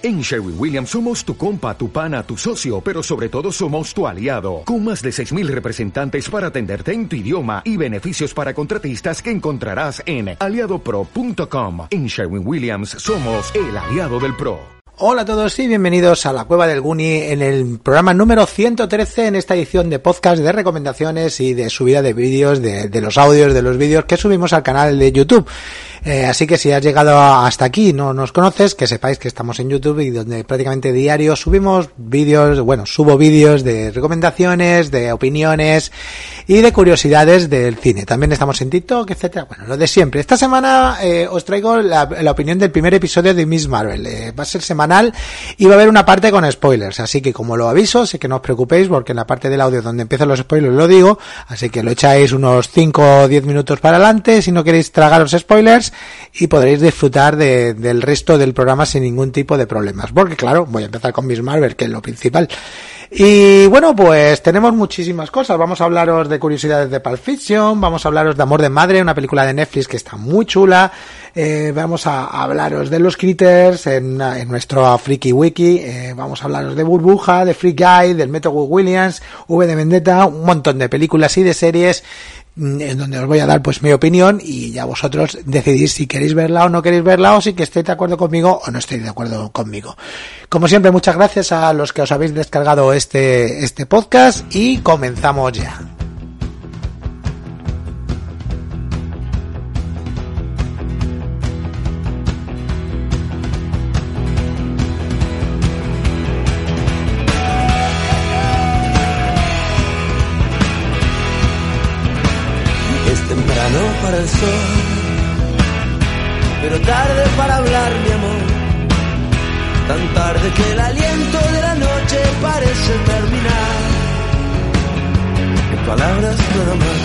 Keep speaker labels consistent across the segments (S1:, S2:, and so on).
S1: En Sherwin Williams somos tu compa, tu pana, tu socio, pero sobre todo somos tu aliado, con más de 6.000 representantes para atenderte en tu idioma y beneficios para contratistas que encontrarás en aliadopro.com. En Sherwin Williams somos el aliado del PRO.
S2: Hola a todos y bienvenidos a la Cueva del Guni en el programa número 113 en esta edición de podcast de recomendaciones y de subida de vídeos, de, de los audios, de los vídeos que subimos al canal de YouTube. Eh, así que si has llegado hasta aquí y no nos conoces, que sepáis que estamos en YouTube y donde prácticamente diario subimos vídeos, bueno, subo vídeos de recomendaciones, de opiniones y de curiosidades del cine. También estamos en TikTok, etcétera. Bueno, lo de siempre. Esta semana eh, os traigo la, opinión del primer episodio de Miss Marvel. Eh, va a ser semanal y va a haber una parte con spoilers. Así que como lo aviso, sé que no os preocupéis porque en la parte del audio donde empiezan los spoilers lo digo. Así que lo echáis unos 5 o 10 minutos para adelante si no queréis tragar los y podréis disfrutar de, del resto del programa sin ningún tipo de problemas. Porque claro, voy a empezar con Miss Marvel, que es lo principal. Y bueno, pues tenemos muchísimas cosas. Vamos a hablaros de curiosidades de Pulp Fiction, vamos a hablaros de Amor de Madre, una película de Netflix que está muy chula. Eh, vamos a hablaros de los critters en, nuestro Freaky Wiki. Eh, vamos a hablaros de Burbuja, de Free Guy, del Metro Williams, V de Vendetta, un montón de películas y de series en donde os voy a dar pues mi opinión y ya vosotros decidís si queréis verla o no queréis verla o si que estéis de acuerdo conmigo o no estéis de acuerdo conmigo. Como siempre, muchas gracias a los que os habéis descargado este, este podcast y comenzamos ya.
S3: Nada más,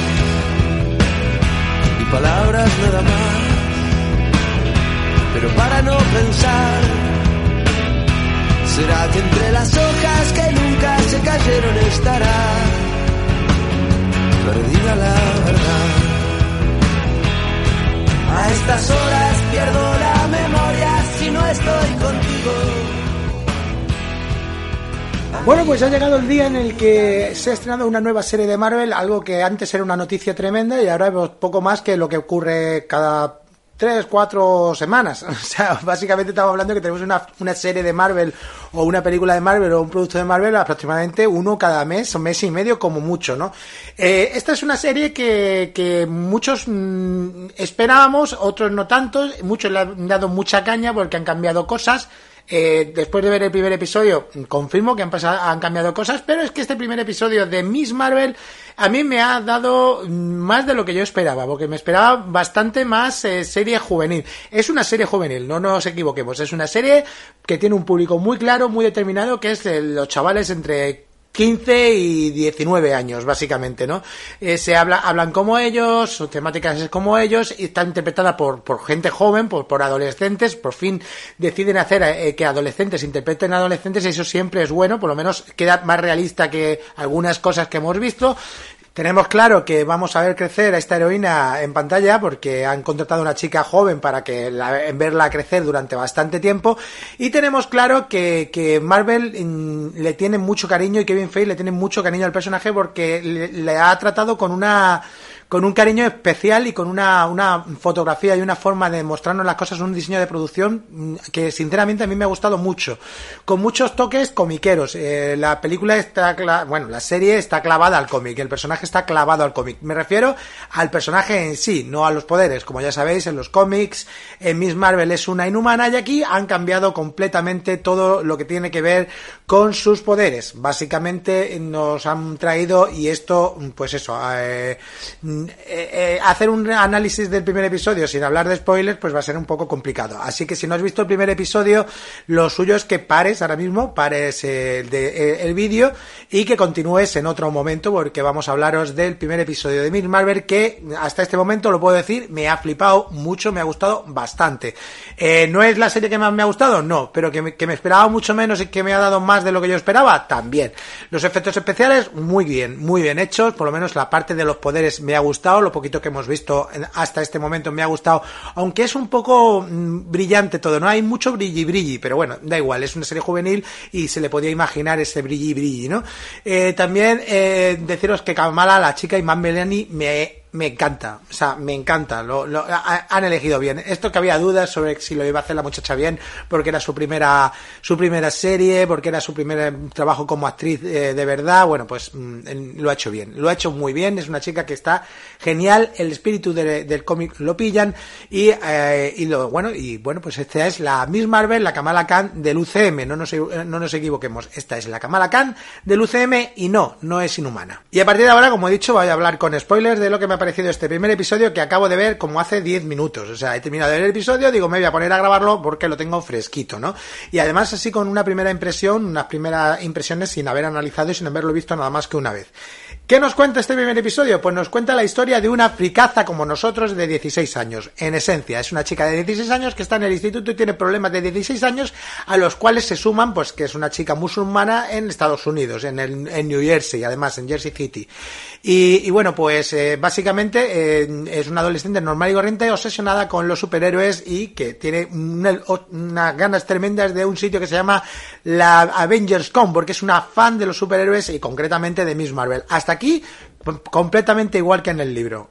S3: y palabras nada más. Pero para no pensar, será que entre las hojas que nunca se cayeron estará perdida la verdad. A estas horas pierdo la memoria si no estoy contigo.
S2: Bueno, pues ha llegado el día en el que se ha estrenado una nueva serie de Marvel, algo que antes era una noticia tremenda y ahora vemos poco más que lo que ocurre cada tres, cuatro semanas. O sea, básicamente estamos hablando de que tenemos una, una serie de Marvel o una película de Marvel o un producto de Marvel aproximadamente uno cada mes o mes y medio como mucho, ¿no? Eh, esta es una serie que, que muchos mmm, esperábamos, otros no tanto, muchos le han dado mucha caña porque han cambiado cosas. Eh, después de ver el primer episodio, confirmo que han, pasado, han cambiado cosas, pero es que este primer episodio de Miss Marvel a mí me ha dado más de lo que yo esperaba, porque me esperaba bastante más eh, serie juvenil. Es una serie juvenil, no nos equivoquemos, es una serie que tiene un público muy claro, muy determinado, que es los chavales entre 15 y 19 años, básicamente, ¿no? Eh, se habla, hablan como ellos, su temática es como ellos, y está interpretada por, por gente joven, por, por adolescentes, por fin deciden hacer eh, que adolescentes interpreten adolescentes, y eso siempre es bueno, por lo menos queda más realista que algunas cosas que hemos visto. Tenemos claro que vamos a ver crecer a esta heroína en pantalla porque han contratado una chica joven para que la, en verla crecer durante bastante tiempo. Y tenemos claro que, que Marvel mm, le tiene mucho cariño y Kevin Feige le tiene mucho cariño al personaje porque le ha tratado con una con un cariño especial y con una, una fotografía y una forma de mostrarnos las cosas, un diseño de producción que sinceramente a mí me ha gustado mucho, con muchos toques comiqueros. Eh, la película está, bueno, la serie está clavada al cómic, el personaje está clavado al cómic. Me refiero al personaje en sí, no a los poderes. Como ya sabéis, en los cómics, en Miss Marvel es una inhumana y aquí han cambiado completamente todo lo que tiene que ver con sus poderes. Básicamente nos han traído, y esto, pues eso, eh, eh, hacer un análisis del primer episodio sin hablar de spoilers, pues va a ser un poco complicado. Así que si no has visto el primer episodio, lo suyo es que pares ahora mismo, pares eh, de, eh, el vídeo y que continúes en otro momento, porque vamos a hablaros del primer episodio de Miss Marvel, que hasta este momento lo puedo decir, me ha flipado mucho, me ha gustado bastante. Eh, ¿No es la serie que más me ha gustado? No, pero que me esperaba mucho menos y que me ha dado más de lo que yo esperaba, también. Los efectos especiales, muy bien, muy bien hechos, por lo menos la parte de los poderes me ha gustado lo poquito que hemos visto hasta este momento me ha gustado, aunque es un poco mm, brillante todo, no hay mucho brilli brilli, pero bueno, da igual, es una serie juvenil y se le podía imaginar ese brilli brilli, ¿no? Eh, también eh, deciros que Kamala, la chica Imán Melani, me me encanta, o sea, me encanta, lo, han elegido bien. Esto que había dudas sobre si lo iba a hacer la muchacha bien, porque era su primera, su primera serie, porque era su primer trabajo como actriz eh, de verdad, bueno, pues mm, lo ha hecho bien, lo ha hecho muy bien, es una chica que está genial, el espíritu de, del cómic lo pillan y, eh, y lo, bueno, y bueno, pues esta es la Miss Marvel, la Kamala Khan del UCM, no nos, no nos equivoquemos, esta es la Kamala Khan del UCM y no, no es inhumana. Y a partir de ahora, como he dicho, voy a hablar con spoilers de lo que me ha parecido este primer episodio que acabo de ver como hace 10 minutos. O sea, he terminado de ver el episodio, digo, me voy a poner a grabarlo porque lo tengo fresquito, ¿no? Y además así con una primera impresión, unas primeras impresiones sin haber analizado y sin haberlo visto nada más que una vez. ¿Qué nos cuenta este primer episodio? Pues nos cuenta la historia de una fricaza como nosotros de 16 años. En esencia, es una chica de 16 años que está en el instituto y tiene problemas de 16 años a los cuales se suman, pues que es una chica musulmana en Estados Unidos, en, el, en New Jersey, además en Jersey City. Y, bueno, pues eh, básicamente eh, es una adolescente normal y corriente obsesionada con los superhéroes y que tiene unas ganas tremendas de un sitio que se llama la Avengers Con, porque es una fan de los superhéroes y concretamente de Miss Marvel. Hasta aquí completamente igual que en el libro,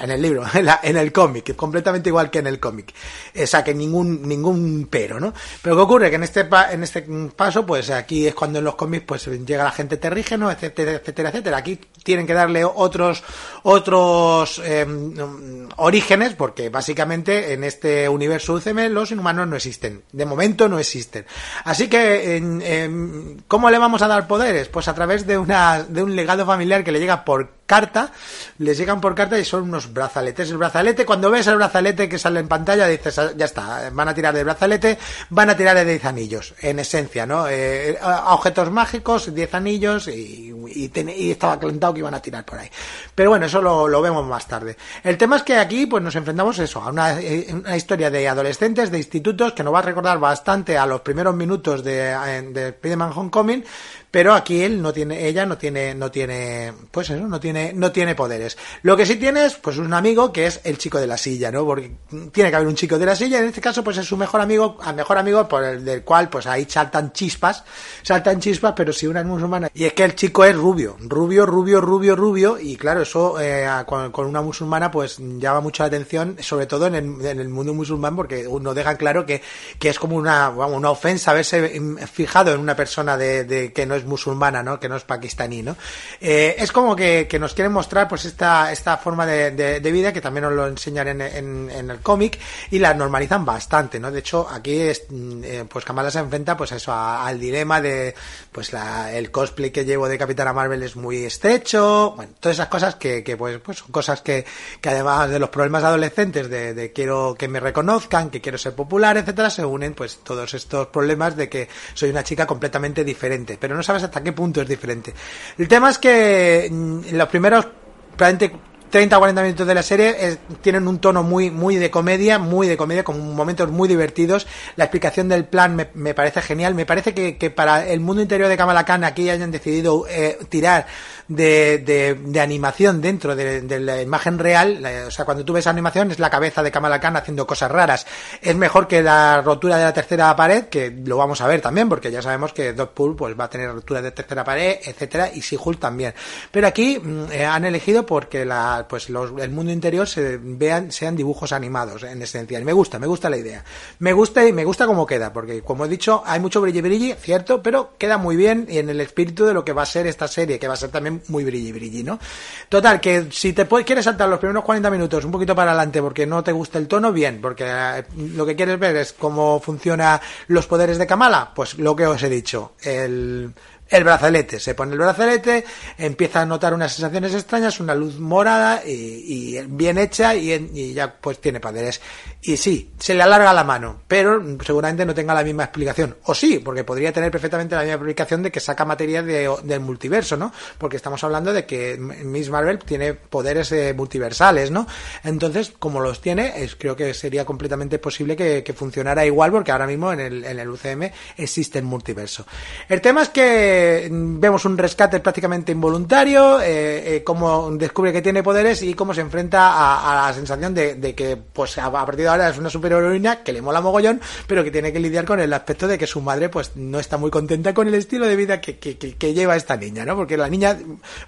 S2: en el libro, en, el cómic, completamente igual que en el cómic, o sea que ningún ningún pero, ¿no? Pero qué ocurre que en este en este paso, pues aquí es cuando en los cómics pues llega la gente terrígeno, etcétera, etcétera, etcétera. Aquí tienen que darle otros otros em, orígenes porque básicamente en este universo UCM los inhumanos no existen, de momento no existen. Así que en, ¿cómo le vamos a dar poderes? Pues a través de una de un legado familiar que le llega por carta, les llegan por carta y son unos brazaletes. El brazalete, cuando ves el brazalete que sale en pantalla, dices, ah, ya está, van a tirar de brazalete, van a tirar de 10 anillos, en esencia, ¿no? Eh, objetos mágicos, 10 anillos y, y, estaba calentado que iban a tirar por ahí. Pero bueno, eso lo, vemos más tarde. El tema es que aquí pues nos enfrentamos eso, a una, eh, una, historia de adolescentes, de institutos, que nos va a recordar bastante a los primeros minutos de, de Spider-Man Homecoming, pero aquí él no tiene, ella no tiene, no tiene, pues eso, no tiene, no tiene poderes. Lo que sí tiene es, pues un amigo que es el chico de la silla, ¿no? Porque tiene que haber un chico de la silla, en este caso, pues es su mejor amigo, a mejor amigo por el del cual, pues ahí saltan chispas, saltan chispas, pero si una musulmana, y es que el chico es rubio, rubio, rubio, rubio, rubio, y claro, eso eh, con, una musulmana, pues llama mucha atención, sobre todo en el, en el mundo musulmán, porque uno deja claro que, que es como una, una ofensa haberse fijado en una persona de, de que no es musulmana, ¿no? Que no es pakistaní, ¿no? Eh, es como que, nos quieren mostrar, pues, esta, esta forma de, de, vida que también nos lo enseñan en, en, el cómic y la normalizan bastante, ¿no? De hecho, aquí, es, mm, eh, pues, Kamala se enfrenta, pues, eso, al dilema de, pues, la, el cosplay que llevo de Capitana Marvel es muy estrecho, bueno, todas esas cosas que, que pues, pues, son cosas que, que además de los problemas adolescentes de, de quiero que me reconozcan, que quiero ser popular, etcétera, se unen, pues, todos estos problemas de que soy una chica completamente diferente, pero no sabes hasta qué punto es diferente. El tema es que mm, los primeros probablemente 30 o 40 minutos de la serie tienen un tono muy muy de comedia, muy de comedia, con momentos muy divertidos. La explicación del plan me, parece genial. Me parece que, para el mundo interior de Kamala Khan aquí hayan decidido eh, tirar de, de, animación dentro de, de, la imagen real. O sea, cuando tú ves animación es la cabeza de Kamala Khan haciendo cosas raras. Es mejor que la rotura de la tercera pared, que lo vamos a ver también, porque ya sabemos que Deadpool pues va a tener rotura de tercera pared, etcétera, y She-Hulk también. Pero aquí mm, eh, han elegido porque la pues los, el mundo interior se vean, sean dibujos animados, en esencia. Y me gusta, me gusta la idea. Me gusta y me gusta cómo queda, porque como he dicho, hay mucho brilli brilli, cierto, pero queda muy bien y en el espíritu de lo que va a ser esta serie, que va a ser también muy brilli brilli, ¿no? Total, que si te puedes, quieres saltar los primeros 40 minutos un poquito para adelante porque no te gusta el tono, bien, porque eh, lo que quieres ver es cómo funciona los poderes de Kamala, pues lo que os he dicho, el el brazalete. Se pone el brazalete, empieza a notar unas sensaciones extrañas, una luz morada y, bien hecha y, ya pues tiene poderes. Y sí, se le alarga la mano, pero seguramente no tenga la misma explicación. O sí, porque podría tener perfectamente la misma explicación de que saca materia del multiverso, ¿no? Porque estamos hablando de que Miss Marvel tiene poderes eh, multiversales, ¿no? Entonces, como los tiene, es, creo que sería completamente posible que, funcionara igual, porque ahora mismo en el, en el UCM existe el multiverso. El tema es que eh, vemos un rescate prácticamente involuntario, eh, eh, cómo descubre que tiene poderes y cómo se enfrenta a, la sensación de, que pues a partir de ahora es una superheroína que le mola mogollón, pero que tiene que lidiar con el aspecto de que su madre pues no está muy contenta con el estilo de vida que lleva esta niña, ¿no? Porque la niña,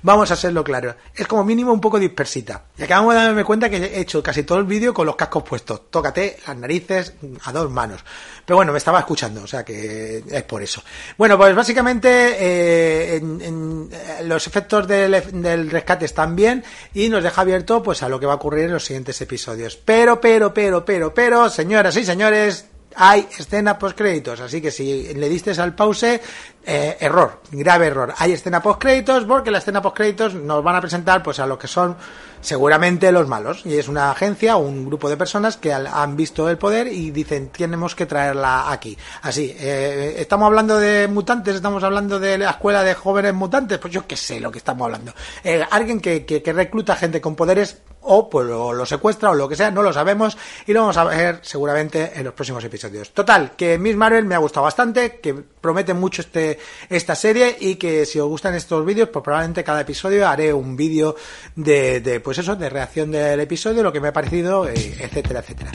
S2: vamos a serlo claro, es como mínimo un poco dispersita. Y acabamos de darme cuenta que he hecho casi todo el vídeo con los cascos puestos. Tócate las narices a dos manos. Pero bueno, me estaba escuchando, o sea que es por eso. Bueno, pues básicamente eh, en, eh, los efectos del, del, rescate están bien y nos deja abierto pues a lo que va a ocurrir en los siguientes episodios. Pero, pero, pero, pero, pero, señoras y señores, hay escena post créditos, así que si le diste al pause, eh, error, grave error. Hay escena post créditos porque la escena post créditos nos van a presentar pues a lo que son seguramente los malos y es una agencia o un grupo de personas que han visto el poder y dicen tenemos que traerla aquí. Así, eh, estamos hablando de mutantes, estamos hablando de la escuela de jóvenes mutantes, pues yo qué sé lo que estamos hablando. Eh, alguien que, recluta gente con poderes o pues lo, lo, secuestra o lo que sea, no lo sabemos y lo vamos a ver seguramente en los próximos episodios. Total, que Miss Marvel me ha gustado bastante, que promete mucho este esta serie y que si os gustan estos vídeos, pues probablemente cada episodio haré un vídeo de, de pues eso, de reacción del episodio, lo que me ha parecido, eh, etcétera, etcétera.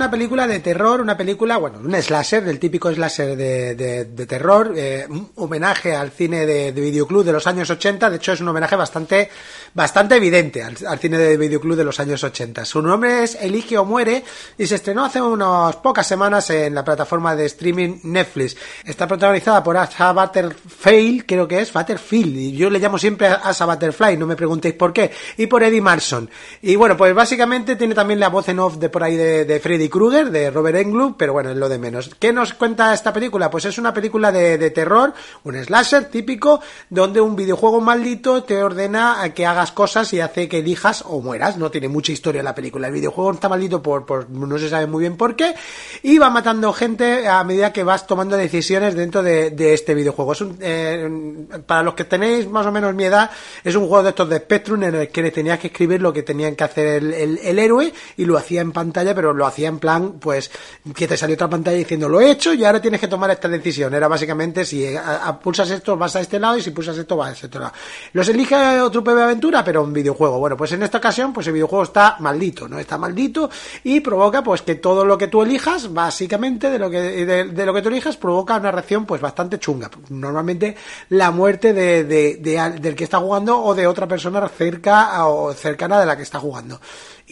S2: Una película de terror, una película, bueno, un slasher, del típico slasher de, terror, eh, un homenaje al cine de, de, videoclub de los años 80, de hecho es un homenaje bastante, bastante evidente al, al, cine de videoclub de los años 80. Su nombre es Elige o Muere y se estrenó hace unas pocas semanas en la plataforma de streaming Netflix. Está protagonizada por Asa Butterfield, creo que es, Butterfield, y yo le llamo siempre Asa Butterfly, no me preguntéis por qué, y por Eddie Marson. Y bueno, pues básicamente tiene también la voz en off de por ahí de, de Freddy Krueger, de Robert Englund, pero bueno, es lo de menos. ¿Qué nos cuenta esta película? Pues es una película de, terror, un slasher típico, donde un videojuego maldito te ordena a que hagas cosas y hace que elijas o mueras. No tiene mucha historia la película. El videojuego está maldito por, por no se sabe muy bien por qué, y va matando gente a medida que vas tomando decisiones dentro de, este videojuego. Es un, eh, para los que tenéis más o menos mi edad, es un juego de estos de Spectrum en el que tenías que escribir lo que tenían que hacer el, héroe y lo hacía en pantalla, pero lo hacía en plan, pues, que te salió otra pantalla diciendo, lo he hecho y ahora tienes que tomar esta decisión. Era básicamente, si a, a, pulsas esto, vas a este lado y si pulsas esto, vas a este otro lado. Los elige otro PB Aventura, pero un videojuego. Bueno, pues en esta ocasión, pues el videojuego está maldito, ¿no? Está maldito y provoca, pues, que todo lo que tú elijas, básicamente, de lo que, de, de lo que tú elijas, provoca una reacción, pues, bastante chunga. Normalmente, la muerte de, de, de, del que está jugando o de otra persona cerca o cercana de la que está jugando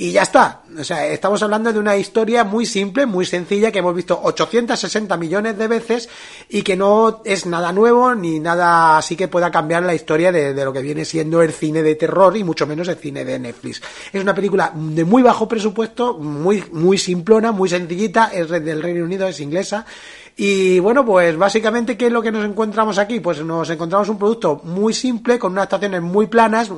S2: y ya está. O sea, estamos hablando de una historia muy simple, muy sencilla, que hemos visto 860 millones de veces y que no es nada nuevo ni nada así que pueda cambiar la historia de, lo que viene siendo el cine de terror y mucho menos el cine de Netflix. Es una película de muy bajo presupuesto, muy, muy simplona, muy sencillita, es del Reino Unido, es inglesa. Y bueno, pues básicamente, ¿qué es lo que nos encontramos aquí? Pues nos encontramos un producto muy simple, con unas estaciones muy planas,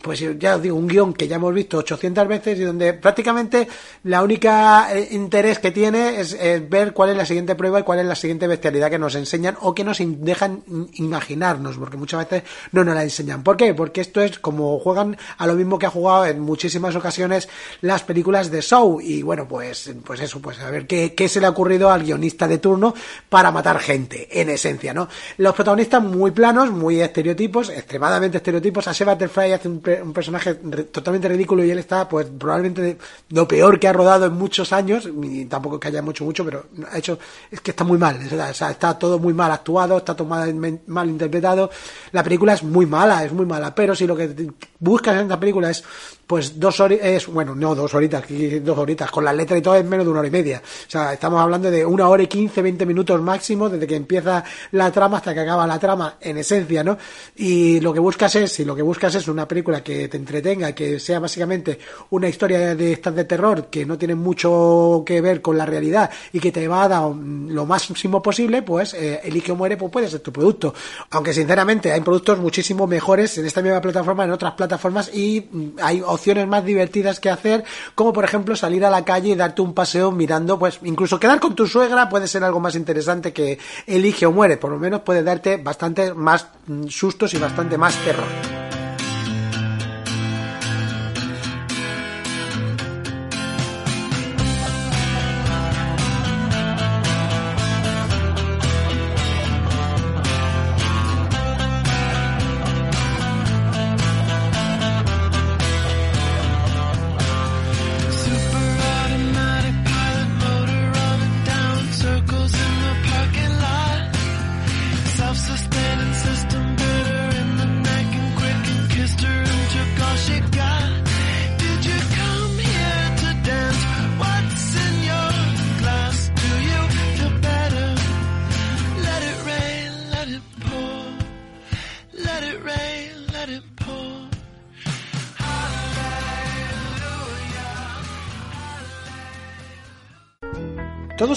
S2: pues ya os digo, un guion que ya hemos visto 800 veces y donde prácticamente la única interés que tiene es, es, ver cuál es la siguiente prueba y cuál es la siguiente bestialidad que nos enseñan o que nos dejan imaginarnos, porque muchas veces no nos la enseñan. ¿Por qué? Porque esto es como juegan a lo mismo que ha jugado en muchísimas ocasiones las películas de Show y bueno, pues, pues eso, pues a ver qué, qué se le ha ocurrido a al guionista de turno para matar gente, en esencia, ¿no? Los protagonistas muy planos, muy estereotipos, extremadamente estereotipos. A Seba Butterfly hace un, un personaje totalmente ridículo y él está, pues, probablemente lo peor que ha rodado en muchos años, y tampoco que haya mucho, mucho, pero ha hecho, es que está muy mal, o sea, está todo muy mal actuado, está todo mal interpretado. La película es muy mala, es muy mala, pero si lo que buscas en esta película es pues dos horitas, bueno, no dos horitas, dos horitas, con la letra y todo es menos de una hora y media. O sea, estamos hablando de una hora y quince, veinte minutos máximo desde que empieza la trama hasta que acaba la trama, en esencia, ¿no? Y lo que buscas es, si lo que buscas es una película que te entretenga, que sea básicamente una historia de estas de terror que no tiene mucho que ver con la realidad y que te va a dar lo máximo posible, pues eh, Elige o Muere pues puede ser tu producto. Aunque sinceramente hay productos muchísimo mejores en esta misma plataforma, en otras plataformas y mm, hay opciones más divertidas que hacer, como por ejemplo salir a la calle y darte un paseo mirando, pues incluso quedar con tu suegra puede ser algo más interesante que Elige o Muere, por lo menos puede darte bastante más mm, sustos y bastante más terror.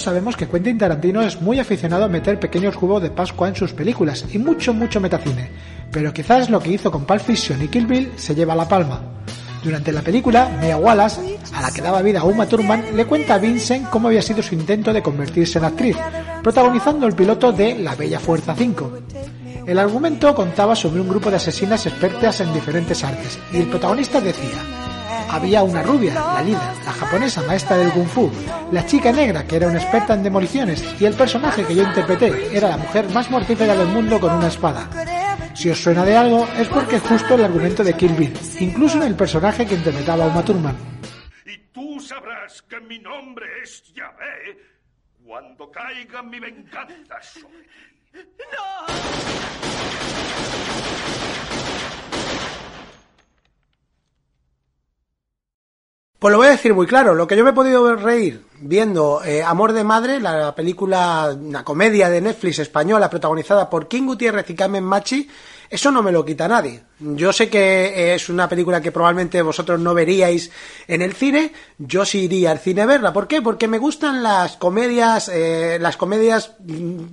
S2: Sabemos que Quentin Tarantino es muy aficionado a meter pequeños juegos de Pascua en sus películas y mucho, mucho metacine, pero quizás lo que hizo con Pulp Fiction y Kill Bill se lleva la palma. Durante la película, Mia Wallace, a la que daba vida a Uma Thurman, le cuenta a Vincent cómo había sido su intento de convertirse en actriz, protagonizando el piloto de La Bella Fuerza 5. El argumento contaba sobre un grupo de asesinas expertas en diferentes artes, y el protagonista decía, había una rubia, la líder, la japonesa maestra del kung fu, la chica negra, que era una experta en demoliciones, y el personaje que yo interpreté era la mujer más mortífera del mundo con una espada. Si os suena de algo, es porque es justo el argumento de Kill Bill, incluso en el personaje que interpretaba Uma Thurman.
S4: Y tú sabrás que mi nombre es Yahvé cuando caiga mi venganza ¡No!
S2: Pues lo voy a decir muy claro, lo que yo me he podido reír viendo eh, Amor de Madre, la película, una comedia de Netflix española protagonizada por King Gutiérrez y Carmen Machi, eso no me lo quita nadie. Yo sé que es una película que probablemente vosotros no veríais en el cine, yo sí iría al cine a verla. ¿Por qué? Porque me gustan las comedias, eh, las comedias mm,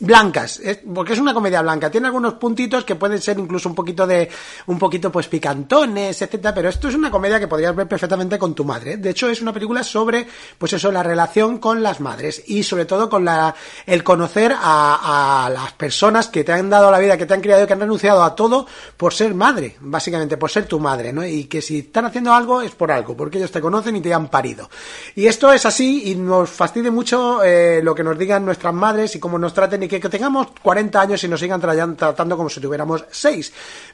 S2: blancas, porque es una comedia blanca, tiene algunos puntitos que pueden ser incluso un poquito de, un poquito pues picantones, etcétera, pero esto es una comedia que podrías ver perfectamente con tu madre. De hecho, es una película sobre, pues eso, la relación con las madres y sobre todo con la, el conocer a, las personas que te han dado la vida, que te han criado, que han renunciado a todo por ser madre, básicamente, por ser tu madre, ¿no? Y que si están haciendo algo es por algo, porque ellos te conocen y te han parido. Y esto es así y nos fastidia mucho eh, lo que nos digan nuestras madres y cómo nos traten y que, tengamos 40 años y nos sigan tratando como si tuviéramos 6.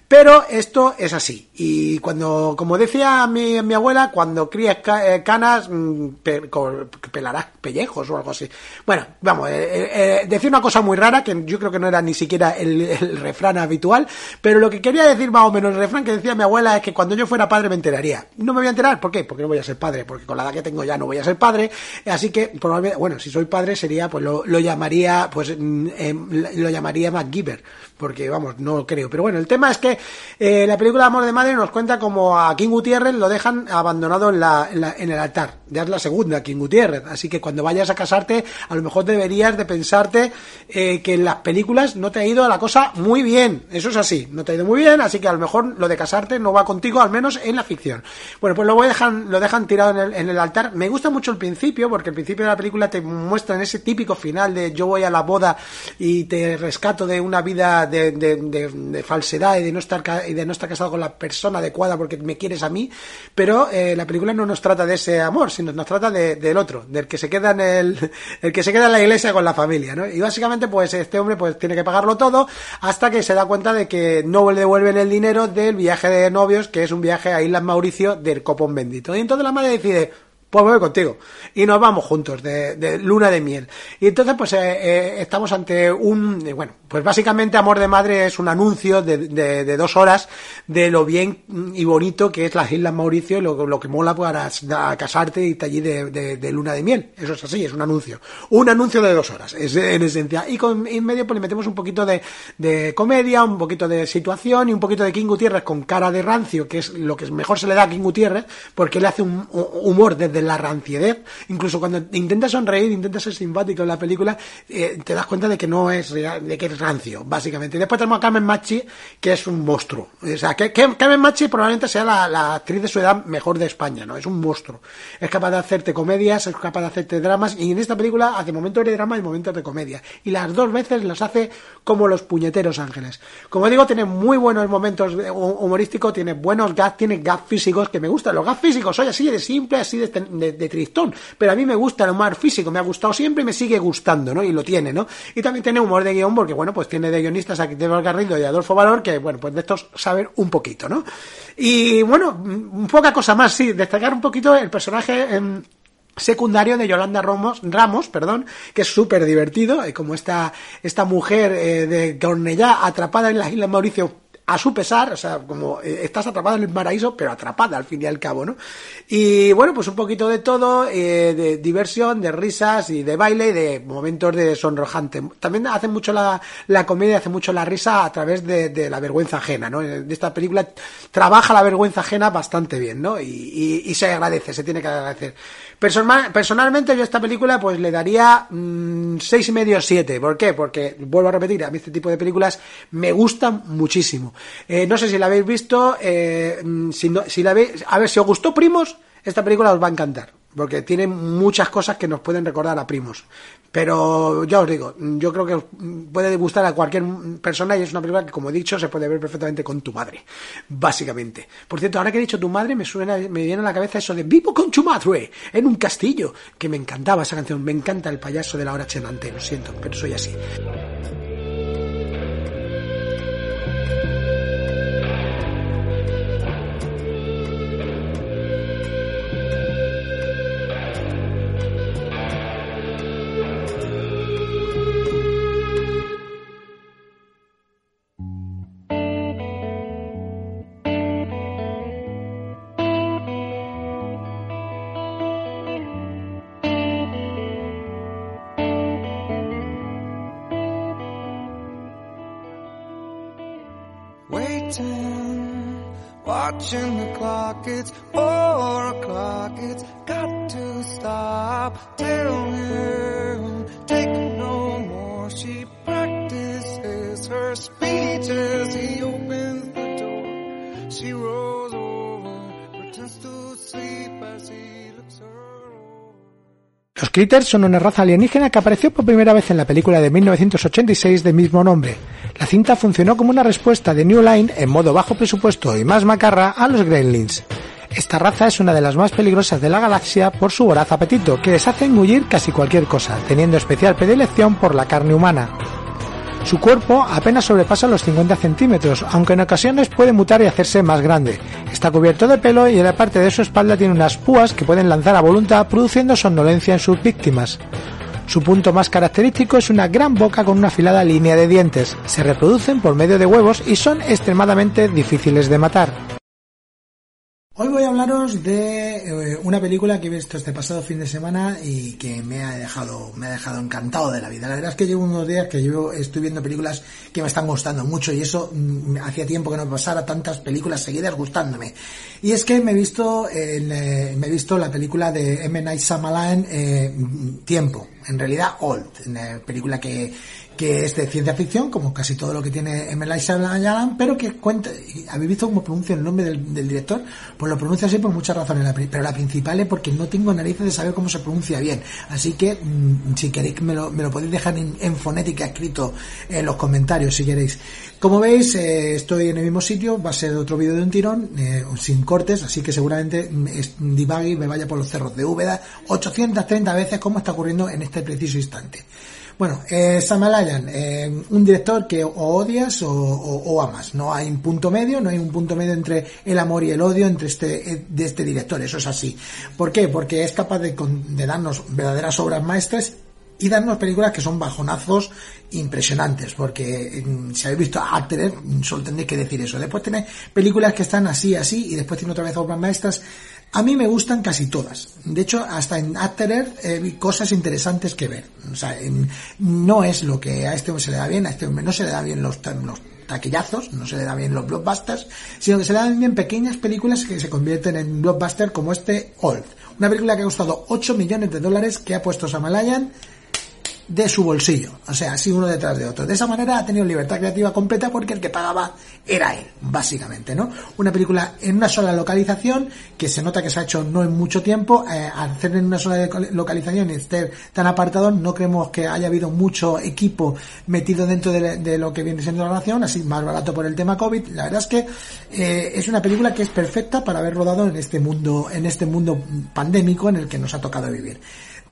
S2: Pero esto es así. Y cuando, como decía mi, mi abuela, cuando crías eh, canas, mm, pelarás pellejos o algo así. Bueno, vamos, eh, eh, decía una cosa muy rara que yo creo que no era ni siquiera el, refrán habitual, pero lo que quería decir más o menos el refrán que decía mi abuela es que cuando yo fuera padre me enteraría. No me voy a enterar, ¿por qué? Porque no voy a ser padre, porque con la edad que tengo ya no voy a ser padre, así que probablemente, bueno, si soy padre sería, pues lo, lo llamaría, pues mm, lo llamaría MacGyver, porque vamos, no creo. Pero bueno, el tema es que eh, la película Amor de Madre nos cuenta como a King Gutiérrez lo dejan abandonado en, la, en, el altar. Ya es la segunda, King Gutiérrez. Así que cuando vayas a casarte, a lo mejor deberías de pensarte eh, que en las películas no te ha ido la cosa muy bien. Eso es así, no te ha ido muy bien, así que a lo mejor lo de casarte no va contigo, al menos en la ficción. Bueno, pues lo, dejan, lo dejan tirado en el, en el altar. Me gusta mucho el principio, porque el principio de la película te muestra en ese típico final de yo voy a la boda y te rescato de una vida de, de, de falsedad y de no estar de no estar casado con la persona adecuada porque me quieres a mí, pero eh, la película no nos trata de ese amor, sino nos trata de, del otro, del que se queda en el, el que se queda en la iglesia con la familia, ¿no? Y básicamente, pues este hombre pues tiene que pagarlo todo hasta que se da cuenta de que no le devuelven el dinero del viaje de novios, que es un viaje a Islas Mauricio del Copón Bendito. Y entonces la madre decide, pues voy contigo. Y nos vamos juntos de, luna de miel. Y entonces, pues eh, eh, estamos ante un, bueno, pues básicamente Amor de Madre es un anuncio de, de, dos horas de lo bien y bonito que es las Islas Mauricio y lo, lo que mola para casarte y irte allí de, luna de miel. Eso es así, es un anuncio. Un anuncio de dos horas, es en esencia. Y con, en medio pues le metemos un poquito de, comedia, un poquito de situación y un poquito de King Gutiérrez con cara de rancio, que es lo que mejor se le da a King Gutiérrez, porque él hace un humor desde la ranciedad. Incluso cuando intenta sonreír, intenta ser simpático en la película, eh, te das cuenta de que no es real, de que es rancio, básicamente. Después tenemos a Carmen Machi, que es un monstruo. O sea, que, Carmen Machi probablemente sea la, actriz de su edad mejor de España, ¿no? Es un monstruo. Es capaz de hacerte comedias, es capaz de hacerte dramas, y en esta película hace momentos de drama y momentos de comedia. Y las dos veces las hace como los puñeteros ángeles. Como digo, tiene muy buenos momentos humorísticos, tiene buenos gags, tiene gags físicos que me gustan. Los gags físicos, soy así de simple, así de, de, tristón. Pero a mí me gusta el humor físico, me ha gustado siempre y me sigue gustando, ¿no? Y lo tiene, ¿no? Y también tiene humor de guion, porque bueno, pues tiene de guionistas a Diego Garrido y Adolfo Valor, que bueno, pues de estos saber un poquito, ¿no? Y bueno, poca cosa más, sí, destacar un poquito el personaje. en secundario de Yolanda Ramos, Ramos perdón, que es súper divertido, como esta, esta mujer eh, de Cornellá atrapada en las Islas Mauricio a su pesar, o sea, como eh, estás atrapada en el paraíso, pero atrapada al fin y al cabo, ¿no? Y bueno, pues un poquito de todo, eh, de diversión, de risas y de baile y de momentos de sonrojante. También hace mucho la, la comedia, hace mucho la risa a través de, la vergüenza ajena, ¿no? De esta película trabaja la vergüenza ajena bastante bien, ¿no? Y, y, se agradece, se tiene que agradecer. personalmente yo a esta película pues le daría mm, seis y medio, siete. ¿Por qué? Porque, vuelvo a repetir, a mí este tipo de películas me gustan muchísimo. Eh, no sé si la habéis visto, eh, si, si la veis, a ver, si os gustó Primos, esta película os va a encantar, porque tiene muchas cosas que nos pueden recordar a Primos. Pero ya os digo, yo creo que puede gustar a cualquier persona y es una película que, como he dicho, se puede ver perfectamente con tu madre, básicamente. Por cierto, ahora que he dicho tu madre, me suena, me viene a la cabeza eso de Vivo con tu madre en un castillo, que me encantaba esa canción, me encanta el payaso de la hora chenante, lo siento, pero soy así. Critters son una raza alienígena que apareció por primera vez en la película de 1986 de mismo nombre. La cinta funcionó como una respuesta de New Line en modo bajo presupuesto y más macarra a los Gremlins. Esta raza es una de las más peligrosas de la galaxia por su voraz apetito, que les hace engullir casi cualquier cosa, teniendo especial predilección por la carne humana. Su cuerpo apenas sobrepasa los 50 centímetros, aunque en ocasiones puede mutar y hacerse más grande. Está cubierto de pelo y en la parte de su espalda tiene unas púas que pueden lanzar a voluntad produciendo somnolencia en sus víctimas. Su punto más característico es una gran boca con una afilada línea de dientes. Se reproducen por medio de huevos y son extremadamente difíciles de matar. Hoy voy a hablaros de eh, una película que he visto este pasado fin de semana y que me ha dejado, me ha dejado encantado de la vida. La verdad es que llevo unos días que yo estoy viendo películas que me están gustando mucho y eso mm, hacía tiempo que no pasara tantas películas seguidas gustándome. Y es que me he visto, eh, me he visto la película de M. Night Shyamalan, eh, Tiempo. En realidad, Old, una película que que es de ciencia ficción, como casi todo lo que tiene M. Shyamalan, pero que cuenta, ¿habéis visto cómo pronuncia el nombre del, director? Pues lo pronuncia así por muchas razones, pero la principal es porque no tengo narices de saber cómo se pronuncia bien. Así que, mm, si queréis, me lo, me lo podéis dejar en, fonética escrito en los comentarios, si queréis. Como veis, eh, estoy en el mismo sitio, va a ser otro vídeo de un tirón, eh, sin cortes, así que seguramente mm, divague y me vaya por los cerros de Úbeda 830 veces como está ocurriendo en este preciso instante. Bueno, eh, Samalayan, eh, un director que o odias o, amas. No hay un punto medio, no hay un punto medio entre el amor y el odio entre este, eh, de este director. Eso es así. ¿Por qué? Porque es capaz de, de darnos verdaderas obras maestras y darnos películas que son bajonazos impresionantes, porque mm, si habéis visto Actor, solo tendréis que decir eso. Después tiene películas que están así, así, y después tiene otra vez obras maestras. A mí me gustan casi todas. De hecho, hasta en Actor vi cosas interesantes que ver. O sea, no es lo que a este hombre se le da bien, a este hombre no se le da bien los, los taquillazos, no se le da bien los blockbusters, sino que se le dan bien pequeñas películas que se convierten en blockbuster como este Old. Una película que ha costado 8 millones de dólares que ha puesto Samalayan de su bolsillo, o sea, así uno detrás de otro. De esa manera ha tenido libertad creativa completa porque el que pagaba era él, básicamente, ¿no? Una película en una sola localización que se nota que se ha hecho no en mucho tiempo, eh, hacer en una sola localización y estar tan apartado, no creemos que haya habido mucho equipo metido dentro de, lo que viene siendo la nación, así más barato por el tema COVID. La verdad es que eh, es una película que es perfecta para haber rodado en este mundo, en este mundo pandémico en el que nos ha tocado vivir.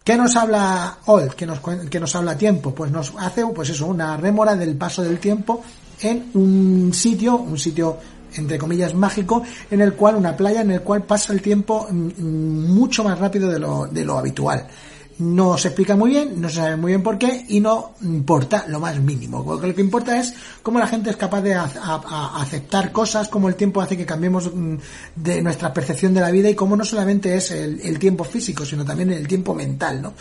S2: ¿Qué nos habla Old? ¿Qué nos, qué nos habla tiempo? Pues nos hace, pues eso, una rémora del paso del tiempo en un sitio, un sitio entre comillas mágico, en el cual, una playa en el cual pasa el tiempo mm, mm, mucho más rápido de lo, de lo habitual no se explica muy bien, no se sabe muy bien por qué y no importa lo más mínimo. Lo que importa es cómo la gente es capaz de aceptar cosas, cómo el tiempo hace que cambiemos mm, de nuestra percepción de la vida y cómo no solamente es el, tiempo físico, sino también el tiempo mental, ¿no?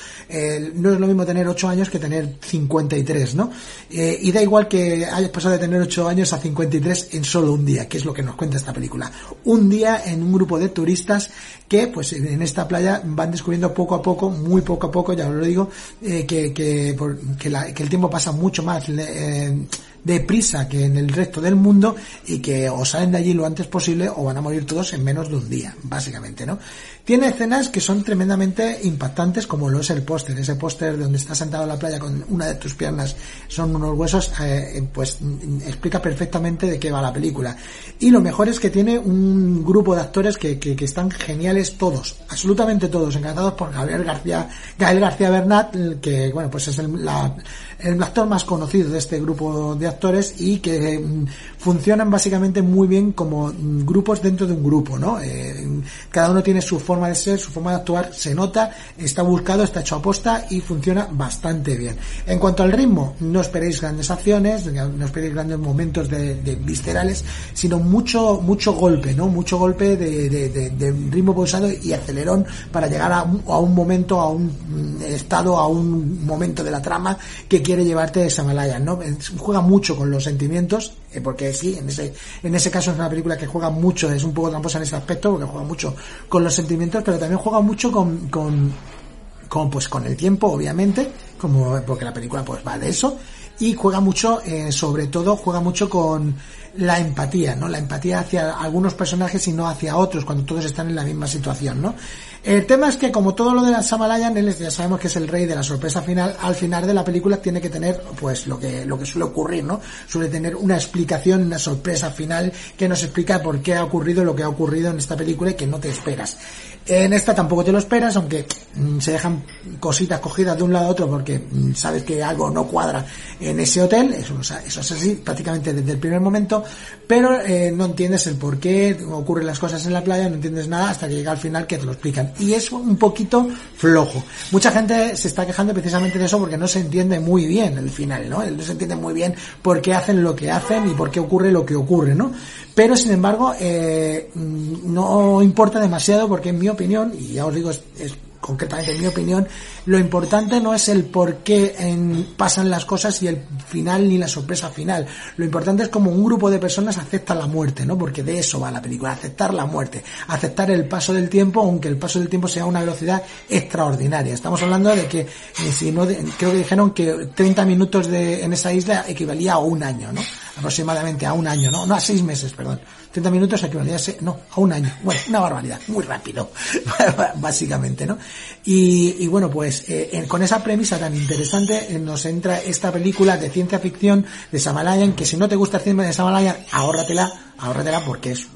S2: no es lo mismo tener 8 años que tener 53, ¿no? Eh, y da igual que hayas pasado de tener 8 años a 53 en solo un día, que es lo que nos cuenta esta película. Un día en un grupo de turistas que, pues, en esta playa van descubriendo poco a poco, muy poco a poco, ya os lo digo, eh, que, que, que, el tiempo pasa mucho más eh, deprisa que en el resto del mundo y que o salen de allí lo antes posible o van a morir todos en menos de un día, básicamente, ¿no? Tiene escenas que son tremendamente impactantes, como lo es el póster. Ese póster donde estás sentado en la playa con una de tus piernas son unos huesos, eh, pues explica perfectamente de qué va la película. Y lo mejor es que tiene un grupo de actores que, que, están geniales todos, absolutamente todos, encantados por Gabriel García, Gael García Bernat, que bueno, pues es el, la, el actor más conocido de este grupo de actores y que mm, funcionan básicamente muy bien como mm, grupos dentro de un grupo, ¿no? Eh, cada uno tiene su forma de ser, su forma de actuar, se nota, está buscado, está hecho a posta y funciona bastante bien. En cuanto al ritmo, no esperéis grandes acciones, no esperéis grandes momentos de, viscerales, sino mucho, mucho golpe, ¿no? Mucho golpe de, ritmo pulsado y acelerón para llegar a un, a un momento, a un mm, estado, a un momento de la trama que quiere llevarte de Samalaya, ¿no? Juega mucho con los sentimientos, eh, porque sí, en ese, en ese caso es una película que juega mucho, es un poco tramposa en ese aspecto, porque juega mucho con los sentimientos, pero también juega mucho con, con, con pues con el tiempo, obviamente, como porque la película pues va de eso, y juega mucho, eh, sobre todo, juega mucho con la empatía, ¿no? La empatía hacia algunos personajes y no hacia otros, cuando todos están en la misma situación, ¿no? El tema es que como todo lo de la Samalayan, él ya sabemos que es el rey de la sorpresa final, al final de la película tiene que tener pues lo que, lo que suele ocurrir, ¿no? Suele tener una explicación, una sorpresa final que nos explica por qué ha ocurrido lo que ha ocurrido en esta película y que no te esperas. En esta tampoco te lo esperas, aunque mm, se dejan cositas cogidas de un lado a otro porque mm, sabes que algo no cuadra en ese hotel, eso, eso es así prácticamente desde el primer momento, pero eh, no entiendes el por qué ocurren las cosas en la playa, no entiendes nada hasta que llega al final que te lo explican. Y es un poquito flojo. Mucha gente se está quejando precisamente de eso porque no se entiende muy bien el final, ¿no? No se entiende muy bien por qué hacen lo que hacen y por qué ocurre lo que ocurre, ¿no? Pero sin embargo, eh, no importa demasiado porque en mi opinión, y ya os digo, es, concretamente en mi opinión, lo importante no es el por qué pasan las cosas y el final ni la sorpresa final. Lo importante es como un grupo de personas acepta la muerte, ¿no? Porque de eso va la película, aceptar la muerte, aceptar el paso del tiempo, aunque el paso del tiempo sea una velocidad extraordinaria. Estamos hablando de que, eh, si no, creo que dijeron que 30 minutos de, en esa isla equivalía a un año, ¿no? Aproximadamente a un año, ¿no? No a seis meses, perdón. 30 minutos equivalía a, no, a un año. Bueno, una barbaridad, muy rápido, básicamente, ¿no? Y, bueno, pues eh, con esa premisa tan interesante eh, nos entra esta película de ciencia ficción de Samalayan, que si no te gusta el cine de Samalayan, ahórratela, ahórratela porque es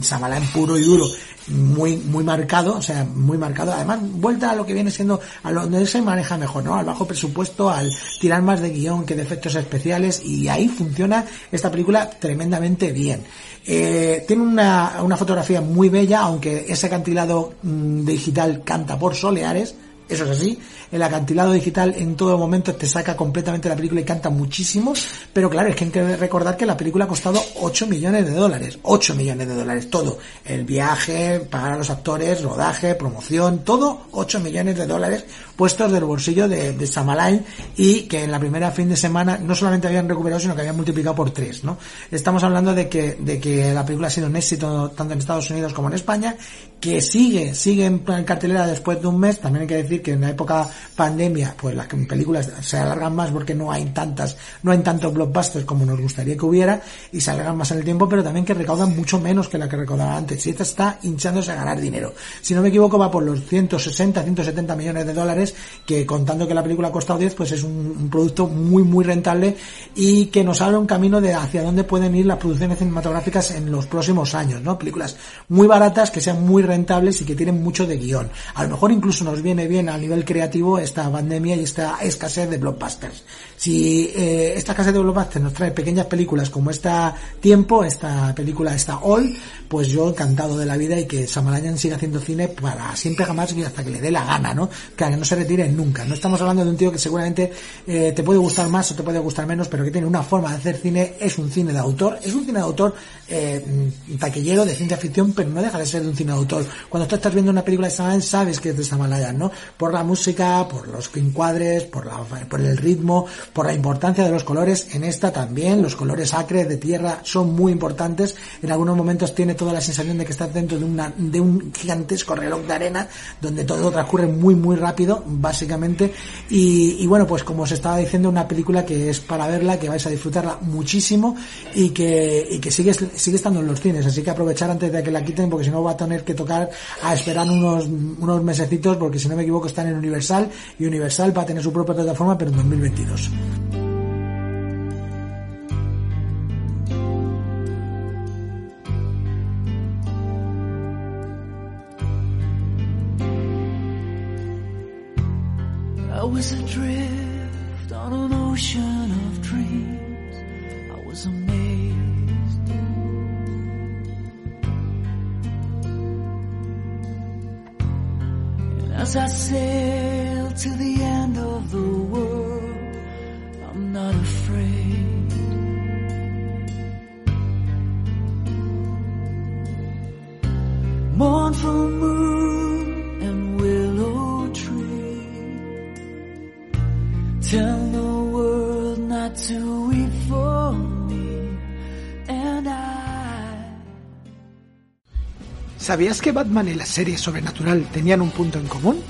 S2: Samalán puro y duro, muy, muy marcado, o sea, muy marcado. Además, vuelta a lo que viene siendo, a lo donde se maneja mejor, ¿no? Al bajo presupuesto, al tirar más de guion que de efectos especiales, y ahí funciona esta película tremendamente bien. Eh, tiene una, una fotografía muy bella, aunque ese acantilado mm, digital canta por soleares, eso es así. El acantilado digital en todo momento te saca completamente la película y canta muchísimo. Pero claro, es que hay que recordar que la película ha costado 8 millones de dólares. 8 millones de dólares, todo. El viaje, pagar a los actores, rodaje, promoción, todo 8 millones de dólares puestos del bolsillo de, de Samalain y que en la primera fin de semana no solamente habían recuperado, sino que habían multiplicado por 3, ¿no? Estamos hablando de que, de que la película ha sido un éxito tanto en Estados Unidos como en España, que sigue, sigue en cartelera después de un mes. También hay que decir que en la época pandemia, pues las películas se alargan más porque no hay tantas, no hay tantos blockbusters como nos gustaría que hubiera y se alargan más en el tiempo, pero también que recaudan mucho menos que la que recaudaba antes. Y esta está hinchándose a ganar dinero. Si no me equivoco, va por los 160, 170 millones de dólares, que contando que la película ha costado 10, pues es un, un producto muy, muy rentable y que nos abre un camino de hacia dónde pueden ir las producciones cinematográficas en los próximos años, ¿no? Películas muy baratas, que sean muy rentables y que tienen mucho de guion. A lo mejor incluso nos viene bien a nivel creativo esta pandemia y esta escasez de blockbusters. Si eh, esta escasez de blockbusters nos trae pequeñas películas como esta Tiempo, esta película, esta All, pues yo encantado de la vida y que Samalayan siga haciendo cine para siempre jamás y hasta que le dé la gana, ¿no? Que no se retire nunca. No estamos hablando de un tío que seguramente eh, te puede gustar más o te puede gustar menos, pero que tiene una forma de hacer cine, es un cine de autor, es un cine de autor eh, taquillero de ciencia ficción, pero no deja de ser un cine de autor. Cuando tú estás viendo una película de Samalayan sabes que es de Samalayan, ¿no? Por la música, por los encuadres, por, la, por el ritmo, por la importancia de los colores. En esta también, los colores acres de tierra son muy importantes. En algunos momentos tiene toda la sensación de que estás dentro de, una, de un gigantesco reloj de arena, donde todo transcurre muy, muy rápido, básicamente. Y, bueno, pues como os estaba diciendo, una película que es para verla, que vais a disfrutarla muchísimo y que, y que sigue, sigue estando en los cines. Así que aprovechar antes de que la quiten, porque si no va a tener que tocar a esperar unos, unos mesecitos, porque si no me equivoco están en Universal y Universal va a tener su propia plataforma, pero en 2022.
S3: I was adrift on an ocean of dreams. I was amazed. And as I sailed to the
S2: ¿Sabías que Batman y la serie Sobrenatural tenían un punto en común?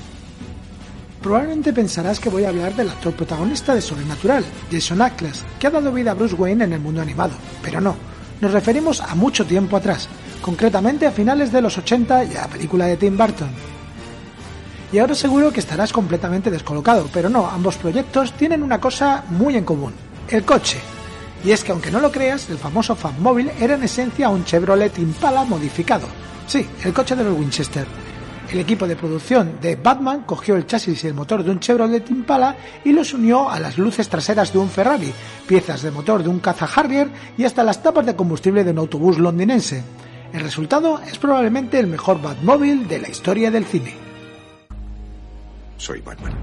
S2: Probablemente pensarás que voy a hablar del actor protagonista de Sobrenatural, Jason Ackles, que ha dado vida a Bruce Wayne en el mundo animado, pero no, nos referimos a mucho tiempo atrás, concretamente a finales de los 80 y a la película de Tim Burton. Y ahora seguro que estarás completamente descolocado, pero no, ambos proyectos tienen una cosa muy en común, el coche. Y es que aunque no lo creas, el famoso Fanmóvil era en esencia un Chevrolet Impala modificado. Sí, el coche de los Winchester. El equipo de producción de Batman cogió el chasis y el motor de un Chevrolet Impala y los unió a las luces traseras de un Ferrari, piezas de motor de un caza Harrier y hasta las tapas de combustible de un autobús londinense. El resultado es probablemente el mejor Batmóvil de la historia del cine.
S5: Soy Batman.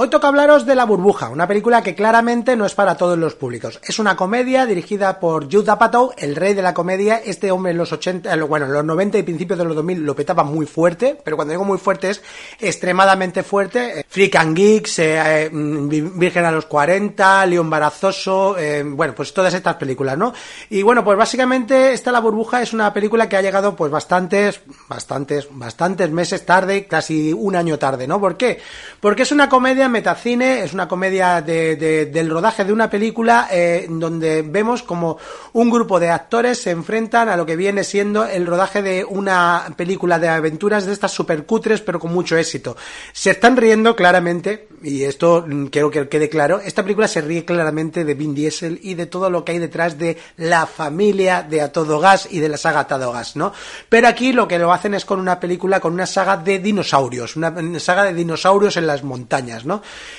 S2: Hoy toca hablaros de La Burbuja, una película que claramente no es para todos los públicos. Es una comedia dirigida por Judd Apatow, el rey de la comedia. Este hombre en los 80, eh, bueno, en los 90 y principios de los 2000 lo petaba muy fuerte, pero cuando digo muy fuerte es extremadamente fuerte. Eh, Freak and Geeks, eh, eh, Virgen a los 40, León Barazoso, bueno, pues todas estas películas, ¿no? Y bueno, pues básicamente esta La Burbuja es una película que ha llegado pues bastantes, bastantes, bastantes meses tarde, casi un año tarde, ¿no? ¿Por qué? Porque es una comedia metacine, es una comedia del rodaje de una película eh, donde vemos como un grupo de actores se enfrentan a lo que viene siendo el rodaje de una película de aventuras de estas supercutres pero con mucho éxito. Se están riendo claramente, y esto mm, quiero que quede claro, esta película se ríe claramente de Vin Diesel y de todo lo que hay detrás de la familia de A Todo Gas y de la saga A Todo Gas, ¿no? Pero aquí lo que lo hacen es con una película, con una saga de dinosaurios, una saga de dinosaurios en las montañas, ¿no?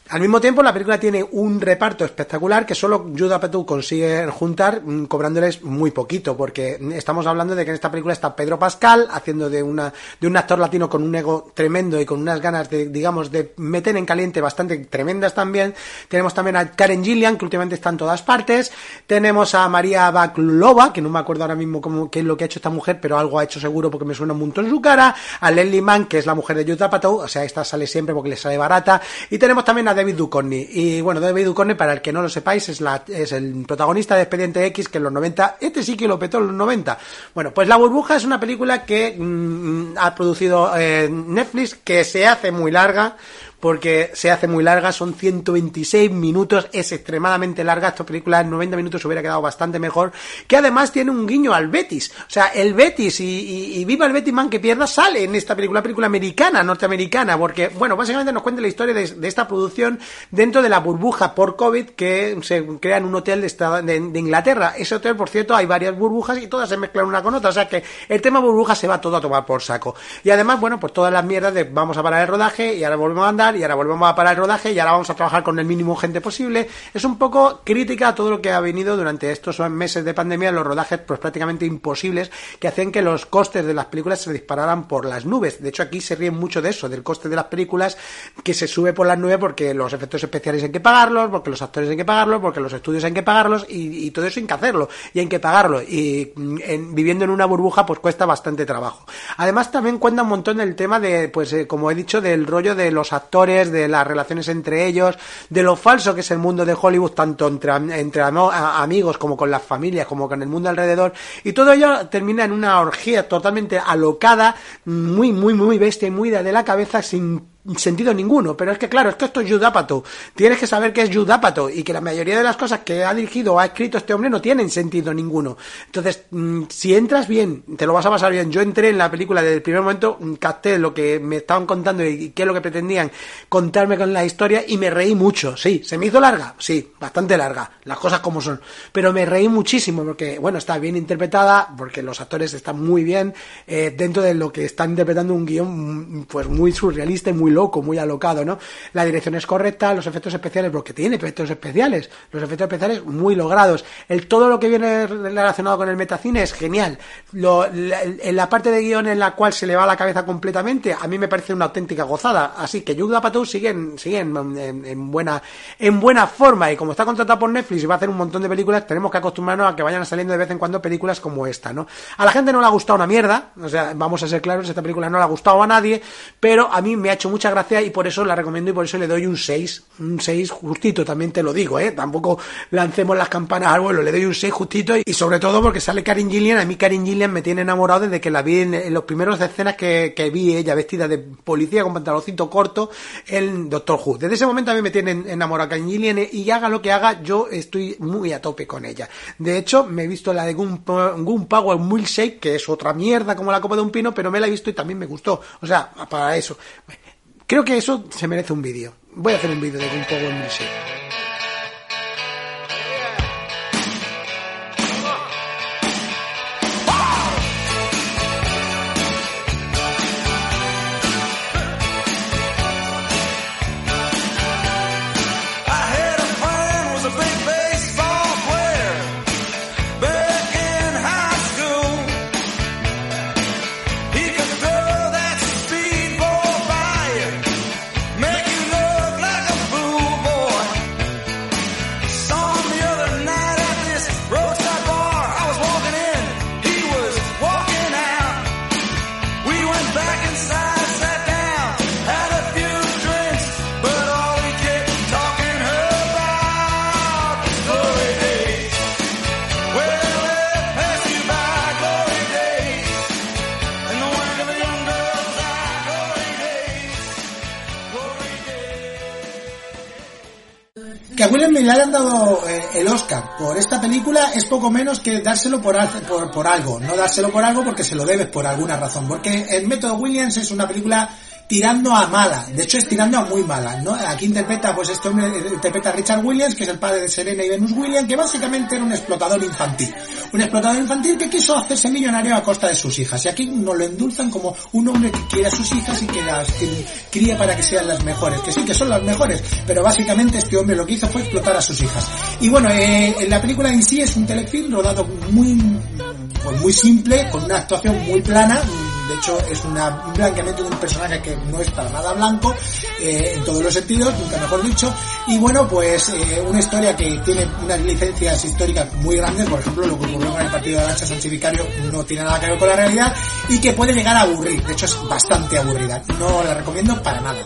S2: Al mismo tiempo, la película tiene un reparto espectacular que solo Judah Apatow consigue juntar mm, cobrándoles muy poquito, porque estamos hablando de que en esta película está Pedro Pascal haciendo de una de un actor latino con un ego tremendo y con unas ganas de, digamos, de meter en caliente bastante tremendas también. Tenemos también a Karen Gillian, que últimamente está en todas partes. Tenemos a María Baklova, que no me acuerdo ahora mismo qué es lo que ha hecho esta mujer, pero algo ha hecho seguro porque me suena un montón su cara. A Leslie Mann, que es la mujer de Judah Apatow, o sea, esta sale siempre porque le sale barata. Y también a David Duchovny. Y bueno, David Duchovny, para el que no lo sepáis, es, la, es el protagonista de Expediente X, que en los 90, este sí que lo petó en los 90. Bueno, pues La Burbuja es una película que mm, ha producido eh, Netflix, que se hace muy larga, porque se hace muy larga, son 126 minutos, es extremadamente larga, esta película en 90 minutos hubiera quedado bastante mejor, que además tiene un guiño al Betis, o sea, el Betis y, Viva el Betis Man que pierda sale en esta película, película americana, norteamericana, porque, bueno, básicamente nos cuenta la historia de, esta producción dentro de la burbuja por COVID que se crea en un hotel de, de, Inglaterra. Ese hotel, por cierto, hay varias burbujas y todas se mezclan una con otra, o sea que el tema burbuja se va todo a tomar por saco. Y además, bueno, pues todas las mierdas de vamos a parar el rodaje y ahora volvemos a andar y ahora volvemos a parar el rodaje y ahora vamos a trabajar con el mínimo gente posible. Es un poco crítica a todo lo que ha venido durante estos meses de pandemia, los rodajes pues prácticamente imposibles que hacen que los costes de las películas se dispararan por las nubes. De hecho, aquí se ríen mucho de eso, del coste de las películas que se sube por las nubes porque los efectos especiales hay que pagarlos, porque los actores hay que pagarlos, porque los estudios hay que pagarlos y, todo eso hay que hacerlo y hay que pagarlo. Y mm, viviendo en una burbuja pues cuesta bastante trabajo. Además también cuenta un montón del tema de, pues eh, como he dicho, del rollo de los actores de las relaciones entre ellos, de lo falso que es el mundo de Hollywood, tanto entre, entre amigos como con las familias, como con el mundo alrededor, y todo ello termina en una orgía totalmente alocada, muy, muy, muy bestia y muy de la cabeza, sin sentido ninguno, pero es que claro, esto, esto es Judapato. Tienes que saber que es Judapato y que la mayoría de las cosas que ha dirigido o ha escrito este hombre no tienen sentido ninguno. Entonces, mm, si entras bien, te lo vas a pasar bien. Yo entré en la película desde el primer momento, mm, capté lo que me estaban contando y qué es lo que pretendían contarme con la historia y me reí mucho. Sí, se me hizo larga, sí, bastante larga, las cosas como son, pero me reí muchísimo porque, bueno, está bien interpretada, porque los actores están muy bien eh, dentro de lo que están interpretando un guion mm, pues muy surrealista y muy loco, muy alocado, ¿no? La dirección es correcta, los efectos especiales, porque tiene efectos especiales, los efectos especiales muy logrados. El todo lo que viene relacionado con el metacine es genial. en la parte de guion en la cual se le va la cabeza completamente, a mí me parece una auténtica gozada. Así que Yuda Patou sigue, sigue en, buena, en buena forma y como está contratado por Netflix y va a hacer un montón de películas, tenemos que acostumbrarnos a que vayan saliendo de vez en cuando películas como esta, ¿no? A la gente no le ha gustado una mierda, o sea, vamos a ser claros, esta película no le ha gustado a nadie, pero a mí me ha hecho mucha gracia y por eso la recomiendo y por eso le doy un 6, un 6 justito, también te lo digo, ¿eh? Tampoco lancemos las campanas al vuelo, le doy un 6 justito y, sobre todo porque sale Karin Gillian, a mí Karin Gillian me tiene enamorado desde que la vi en, los primeros escenas que, vi ella vestida de policía con pantaloncito corto en Doctor Who. Desde ese momento a mí me tiene enamorado Karin Gillian y haga lo que haga, yo estoy muy a tope con ella. De hecho, me he visto la de Gun Power Milkshake, que es otra mierda como la copa de un pino, pero me la he visto y también me gustó. O sea, para eso. Creo que eso se merece un vídeo. Voy a hacer un vídeo de un poco es poco menos que dárselo por, por, algo. No dárselo por algo porque se lo debes por alguna razón. Porque el método Williams es una película tirando a mala, de hecho es tirando a muy mala, ¿no? Aquí interpreta, pues este hombre interpreta a Richard Williams, que es el padre de Serena y Venus Williams, que básicamente era un explotador infantil. Un explotador infantil que quiso hacerse millonario a costa de sus hijas. Y aquí nos lo endulzan como un hombre que quiere a sus hijas y que las cría para que sean las mejores. Que sí, que son las mejores, pero básicamente este hombre lo que hizo fue explotar a sus hijas. Y bueno, eh, la película en sí es un telefilm rodado muy, pues muy simple, con una actuación muy plana, de hecho es una, un blanqueamiento de un personaje que no es para nada blanco, eh, en todos los sentidos, nunca mejor dicho, y bueno, pues eh, una historia que tiene unas licencias históricas muy grandes, por ejemplo, lo que ocurrió con el partido de Arancha Sánchez Vicario no tiene nada que ver con la realidad, y que puede llegar a aburrir, de hecho es bastante aburrida, no la recomiendo para nada.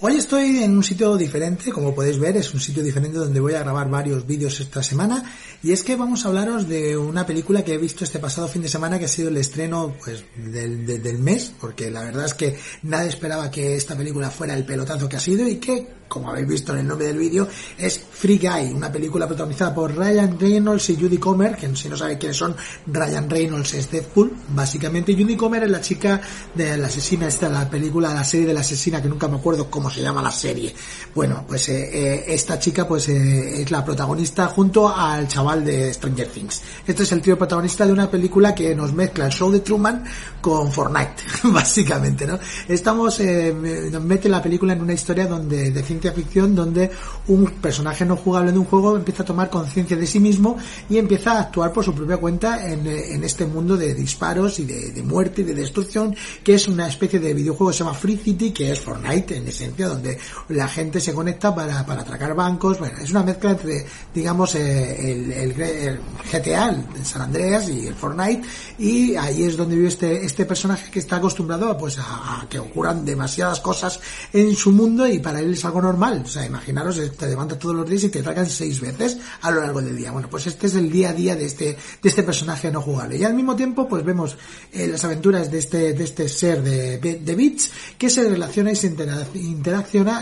S2: Hoy estoy en un sitio diferente, como podéis ver, es un sitio diferente donde voy a grabar varios vídeos esta semana y es que vamos a hablaros de una película que he visto este pasado fin de semana que ha sido el estreno pues del, del mes, porque la verdad es que nadie esperaba que esta película fuera el pelotazo que ha sido y que como habéis visto en el nombre del vídeo, es Free Guy, una película protagonizada por Ryan Reynolds y Judy Comer, que si no sabéis quiénes son, Ryan Reynolds es Deadpool, básicamente. Judy Comer es la chica de la asesina, esta la película, la serie de la asesina, que nunca me acuerdo cómo se llama la serie. Bueno, pues eh, eh, esta chica pues eh, es la protagonista junto al chaval de Stranger Things. Este es el tío protagonista de una película que nos mezcla el show de Truman con Fortnite, básicamente, ¿no? Estamos, nos mete la película en una historia donde de ciencia ficción donde un personaje no jugable de un juego empieza a tomar conciencia de sí mismo y empieza a actuar por su propia cuenta en, este mundo de disparos y de, muerte y de destrucción que es una especie de videojuego que se llama Free City que es Fortnite en donde la gente se conecta para, para atracar bancos bueno es una mezcla entre digamos eh, el, el, GTA el San Andreas y el Fortnite y ahí es donde vive este, este personaje que está acostumbrado pues a, que ocurran demasiadas cosas en su mundo y para él es algo normal. O sea, imaginaros, te levantas todos los días y te atracan seis veces a lo largo del día. Bueno, pues este es el día a día de este, de este personaje no jugable. Y al mismo tiempo, pues vemos eh, las aventuras de este, de este ser de, de Beats que se relaciona y se interacciona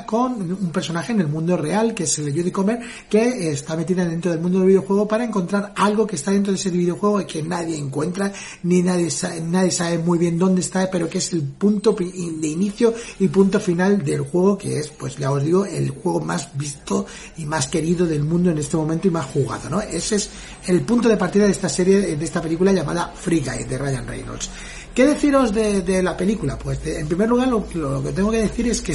S2: con un personaje en el mundo real, que es el Judy Comer, que está metida dentro del mundo del videojuego para encontrar algo que está dentro de ese videojuego y que nadie encuentra, ni nadie sabe, nadie sabe muy bien dónde está, pero que es el punto de inicio y punto final del juego, que es, pues ya os digo, el juego más visto y más querido del mundo en este momento y más jugado, ¿no? Ese es el punto de partida de esta serie, de esta película llamada Free Guy de Ryan Reynolds. ¿Qué deciros de, la película? Pues en primer lugar lo, que tengo que decir es que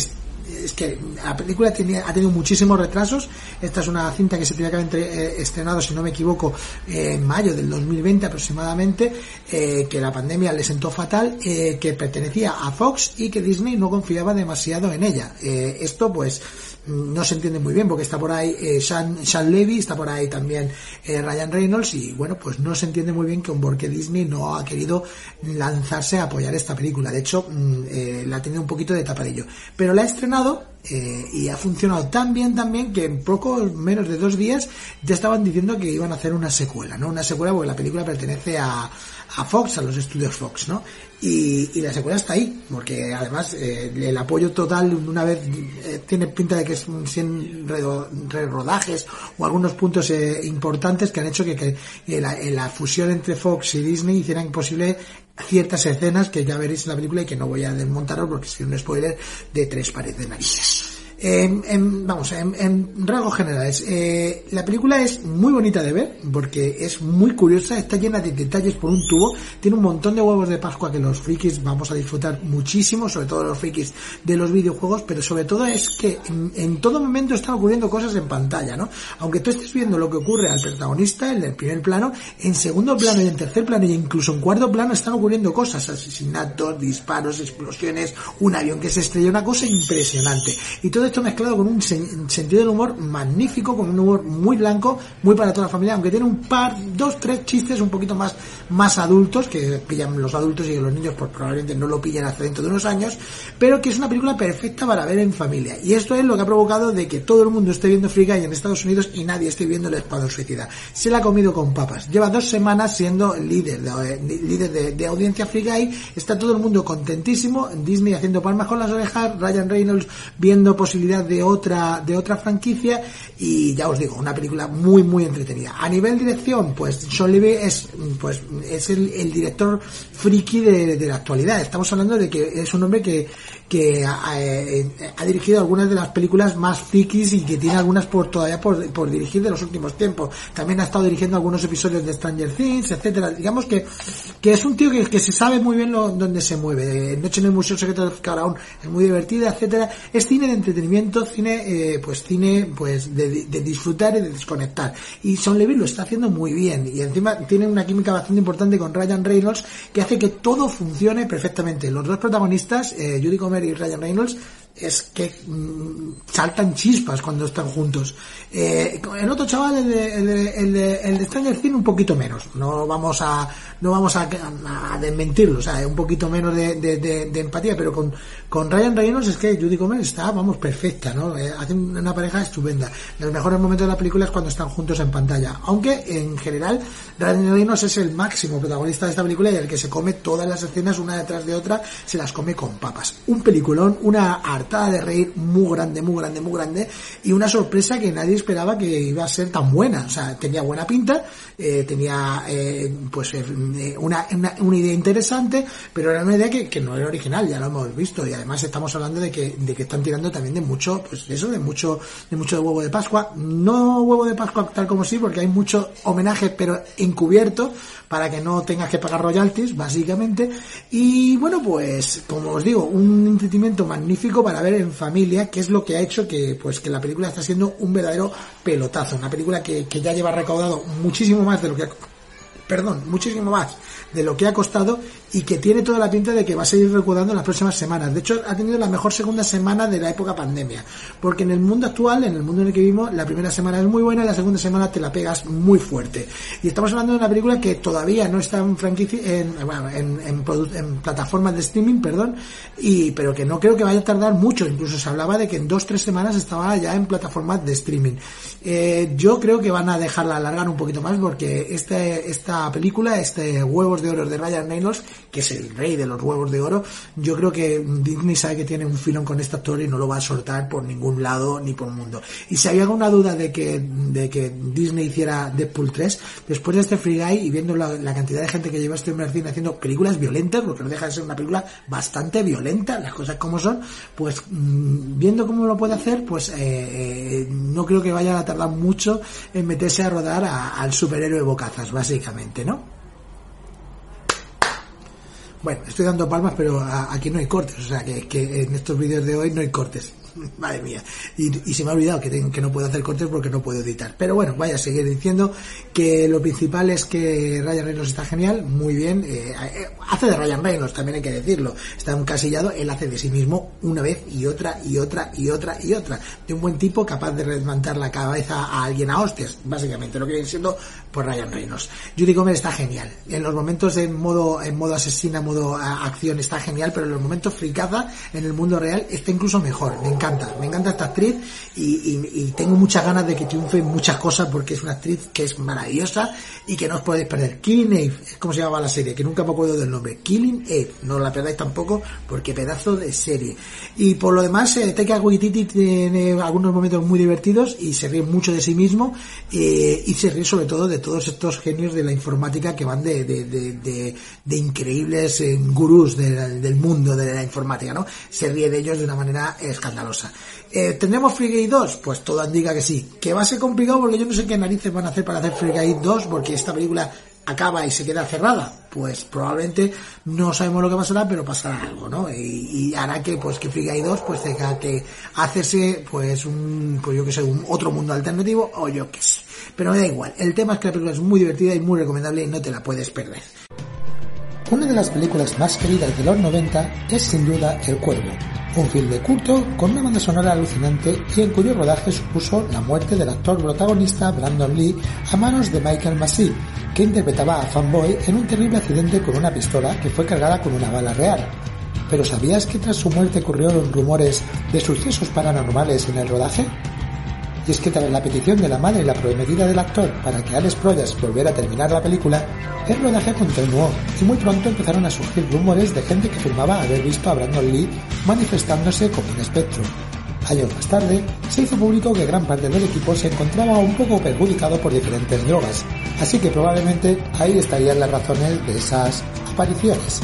S2: es que la película ha tenido muchísimos retrasos. Esta es una cinta que se tenía que haber eh, estrenado, si no me equivoco, en mayo del 2020 aproximadamente, eh, que la pandemia le sentó fatal, eh, que pertenecía a Fox y que Disney no confiaba demasiado en ella. esto pues no se entiende muy bien porque está por ahí eh, Sean, Levy, está por ahí también eh, Ryan Reynolds y bueno, pues no se entiende muy bien que un porque Disney no ha querido lanzarse a apoyar esta película. De hecho, mm, eh, la ha tenido un poquito de tapadillo. Pero la ha estrenado y ha funcionado tan bien también que en poco menos de dos días ya estaban diciendo que iban a hacer una secuela, ¿no? Una secuela porque la película pertenece a, a Fox, a los estudios Fox, ¿no? Y, la secuela está ahí, porque además eh, el apoyo total, una vez eh, tiene pinta de que es 100 rodajes o algunos puntos eh, importantes que han hecho que, la, fusión entre Fox y Disney hiciera imposible ciertas escenas que ya veréis en la película y que no voy a desmontaros porque es un spoiler de tres pares de narices. En, vamos, en, en rasgos generales, eh, la película es muy bonita de ver porque es muy curiosa, está llena de detalles por un tubo, tiene un montón de huevos de Pascua que los frikis vamos a disfrutar muchísimo, sobre todo los frikis de los videojuegos, pero sobre todo es que en, todo momento están ocurriendo cosas en pantalla, ¿no? Aunque tú estés viendo lo que ocurre al protagonista, el del primer plano, en segundo plano y en tercer plano y incluso en cuarto plano están ocurriendo cosas, asesinatos, disparos, explosiones, un avión que se estrella, una cosa impresionante. Y todo esto mezclado con un sentido del humor magnífico, con un humor muy blanco, muy para toda la familia, aunque tiene un par, dos, tres chistes un poquito más, más adultos, que pillan los adultos y que los niños pues probablemente no lo pillen hasta dentro de unos años, pero que es una película perfecta para ver en familia. Y esto es lo que ha provocado de que todo el mundo esté viendo Free Guy en Estados Unidos y nadie esté viendo el Escuadrón Suicida. Se la ha comido con papas. Lleva dos semanas siendo líder de, líder de, audiencia Free Guy. Está todo el mundo contentísimo. Disney haciendo palmas con las orejas. Ryan Reynolds viendo posibilidades posibilidad de otra, de otra franquicia y ya os digo, una película muy, muy entretenida. A nivel dirección, pues Levy es, pues, es el, el director friki de, de la actualidad. Estamos hablando de que es un hombre que, que eh, ha dirigido algunas de las películas más frikis y que tiene algunas por todavía por, por dirigir de los últimos tiempos. También ha estado dirigiendo algunos episodios de Stranger Things, etcétera. Digamos que, que es un tío que, que se sabe muy bien lo, dónde se mueve. Noche en el Museo Secreto de Faraón es muy divertida, etcétera. Es cine de entretenimiento, cine, eh, pues cine, pues de, de disfrutar y de desconectar. Y Son Levy lo está haciendo muy bien. Y encima tiene una química bastante importante con Ryan Reynolds que hace que todo funcione perfectamente. Los dos protagonistas, eh, Judy Comer y Ryan Reynolds, es que mm, saltan chispas cuando están juntos. Eh, el otro chaval, el de, el de, el de, el de Stranger Things, un poquito menos. No vamos a, no vamos a, desmentirlo, o sea, un poquito menos de, de empatía, pero con, con Ryan Reynolds es que Judy Comer está, vamos, perfecta, ¿no? Eh, hacen una pareja estupenda. Los mejores momentos de la película es cuando están juntos en pantalla. Aunque, en general, Ryan Reynolds es el máximo protagonista de esta película y el que se come todas las escenas una detrás de otra, se las come con papas. Un peliculón, una hartada de reír muy grande, muy grande, muy grande y una sorpresa que nadie esperaba que iba a ser tan buena. O sea, tenía buena pinta, eh, tenía eh, pues eh, una, una, una, idea interesante, pero era una idea que, que, no era original, ya lo hemos visto y además estamos hablando de que, de que están tirando también de mucho, pues eso, de mucho, de mucho de huevo de Pascua. No huevo de Pascua tal como sí, porque hay mucho homenaje, pero encubierto para que no tengas que pagar royalties, básicamente. Y bueno, pues, como os digo, un entretenimiento magnífico para ver en familia, que es lo que ha hecho que, pues, que la película está siendo un verdadero pelotazo. Una película que, que ya lleva recaudado muchísimo más de lo que ha, perdón, muchísimo más de lo que ha costado y que tiene toda la pinta de que va a seguir recaudando en las próximas semanas. De hecho, ha tenido la mejor segunda semana de la época pandemia. Porque en el mundo actual, en el mundo en el que vivimos, la primera semana es muy buena y la segunda semana te la pegas muy fuerte. Y estamos hablando de una película que todavía no está en franquicia, en, bueno, en, en, en, plataformas de streaming, perdón, y, pero que no creo que vaya a tardar mucho. Incluso se hablaba de que en dos, tres semanas estaba ya en plataformas de streaming. Eh, yo creo que van a dejarla alargar un poquito más porque este, esta película, este Huevos de Oro de Ryan Reynolds, que es el rey de los huevos de oro, yo creo que Disney sabe que tiene un filón con este actor y no lo va a soltar por ningún lado ni por el mundo. Y si había alguna duda de que, de que Disney hiciera Deadpool 3, después de este Free Guy y viendo la, cantidad de gente que lleva este cine haciendo películas violentas, porque no deja de ser una película bastante violenta, las cosas como son, pues mmm, viendo cómo lo puede hacer, pues eh, eh, no creo que vaya a tardar mucho en meterse a rodar a, al superhéroe bocazas, básicamente, ¿no? Bueno, estoy dando palmas, pero aquí no hay cortes, o sea que, que en estos vídeos de hoy no hay cortes. Madre mía. Y, y, se me ha olvidado que, ten, que no puedo hacer cortes porque no puedo editar. Pero bueno, vaya a seguir diciendo que lo principal es que Ryan Reynolds está genial, muy bien. Eh, hace de Ryan Reynolds, también hay que decirlo. Está encasillado, él hace de sí mismo una vez y otra y otra y otra y otra. De un buen tipo capaz de levantar la cabeza a alguien a hostias, básicamente, lo que viene siendo por Ryan Reynolds. Judy Comer está genial. En los momentos en modo, en modo asesina, modo acción está genial, pero en los momentos fricaza en el mundo real está incluso mejor. Me encanta me encanta esta actriz y, tengo muchas ganas de que triunfe en muchas cosas porque es una actriz que es maravillosa y que no os podéis perder. Killing Eve, es como se llamaba la serie, que nunca me acuerdo del nombre. Killing Eve, no la perdáis tampoco porque pedazo de serie. Y por lo demás, eh, Taika Waititi tiene algunos momentos muy divertidos y se ríe mucho de sí mismo eh, y se ríe sobre todo de todos estos genios de la informática que van de, de, de, increíbles eh, gurús de, del mundo de la informática, ¿no? Se ríe de ellos de una manera escandalosa. Eh, ¿Tendremos Free Guy 2? Pues todo indica que sí. Que va a ser complicado porque yo no sé qué narices van a hacer para hacer Free Guy 2 porque esta película acaba y se queda cerrada. Pues probablemente no sabemos lo que pasará, pero pasará algo, ¿no? Y, y hará que pues que Free Guy 2 pues tenga que hacerse pues un, pues yo que sé, un otro mundo alternativo o yo que sé. Pero me da igual. El tema es que la película es muy divertida y muy recomendable y no te la puedes perder.
S6: Una de las películas más queridas de los 90 es sin duda El Cuervo, un film de culto con una banda sonora alucinante y en cuyo rodaje supuso la muerte del actor protagonista Brandon Lee a manos de Michael Massey, que interpretaba a Fanboy en un terrible accidente con una pistola que fue cargada con una bala real. ¿Pero sabías que tras su muerte ocurrieron rumores de sucesos paranormales en el rodaje? Y es que tras la petición de la madre y la prometida del actor para que Alex Proyas volviera a terminar la película, el rodaje continuó y muy pronto empezaron a surgir rumores de gente que afirmaba haber visto a Brandon Lee manifestándose como un espectro. Años más tarde, se hizo público que gran parte del equipo se encontraba un poco perjudicado por diferentes drogas, así que probablemente ahí estarían las razones de esas apariciones.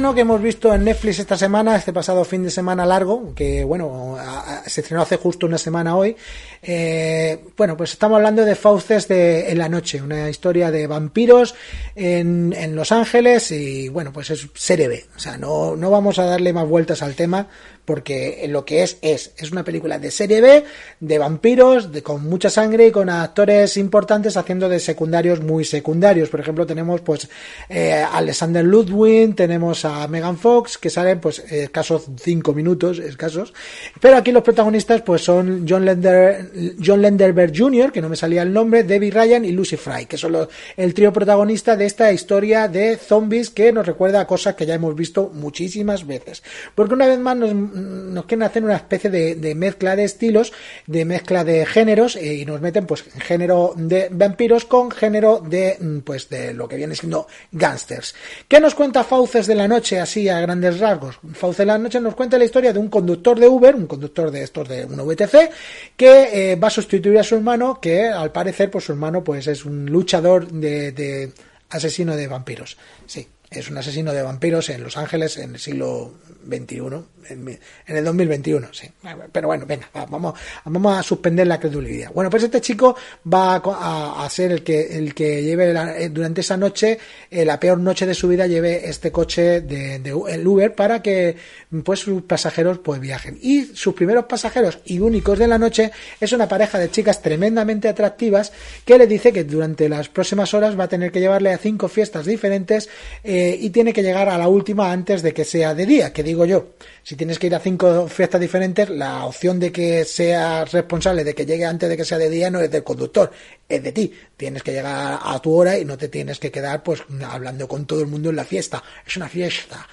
S2: Que hemos visto en Netflix esta semana, este pasado fin de semana largo, que bueno, se estrenó hace justo una semana hoy. Eh, bueno, pues estamos hablando de Fauces de En la Noche, una historia de vampiros en, en Los Ángeles y bueno, pues es serie B. O sea, no, no vamos a darle más vueltas al tema porque lo que es es es una película de serie B de vampiros de, con mucha sangre y con actores importantes haciendo de secundarios muy secundarios por ejemplo tenemos pues eh, Alexander Ludwig tenemos a Megan Fox que salen pues escasos 5 minutos escasos pero aquí los protagonistas pues son John Lender John Lenderberg Jr. que no me salía el nombre Debbie Ryan y Lucy Fry que son los, el trío protagonista de esta historia de zombies que nos recuerda a cosas que ya hemos visto muchísimas veces porque una vez más nos nos quieren hacer una especie de, mezcla de estilos, de mezcla de géneros eh, y nos meten pues género de vampiros con género de mm, pues de lo que viene siendo gangsters. ¿Qué nos cuenta Fauces de la noche así a grandes rasgos? Fauces de la noche nos cuenta la historia de un conductor de Uber, un conductor de estos de un VTC que eh, va a sustituir a su hermano que al parecer pues su hermano pues es un luchador de, de asesino de vampiros. Sí, es un asesino de vampiros en Los Ángeles en el siglo XXI, en, el 2021, sí. Pero bueno, venga, vamos, vamos a suspender la credibilidad. Bueno, pues este chico va a, ser el que, el que lleve eh, durante esa noche, eh, la peor noche de su vida, lleve este coche de, el Uber para que pues sus pasajeros pues viajen. Y sus primeros pasajeros y únicos de la noche es una pareja de chicas tremendamente atractivas que le dice que durante las próximas horas va a tener que llevarle a cinco fiestas diferentes eh, y tiene que llegar a la última antes de que sea de día, que digo yo, si tienes que ir a cinco fiestas diferentes, la opción de que seas responsable de que llegue antes de que sea de día no es del conductor, es de ti. Tienes que llegar a tu hora y no te tienes que quedar pues hablando con todo el mundo en la fiesta. Es una fiesta.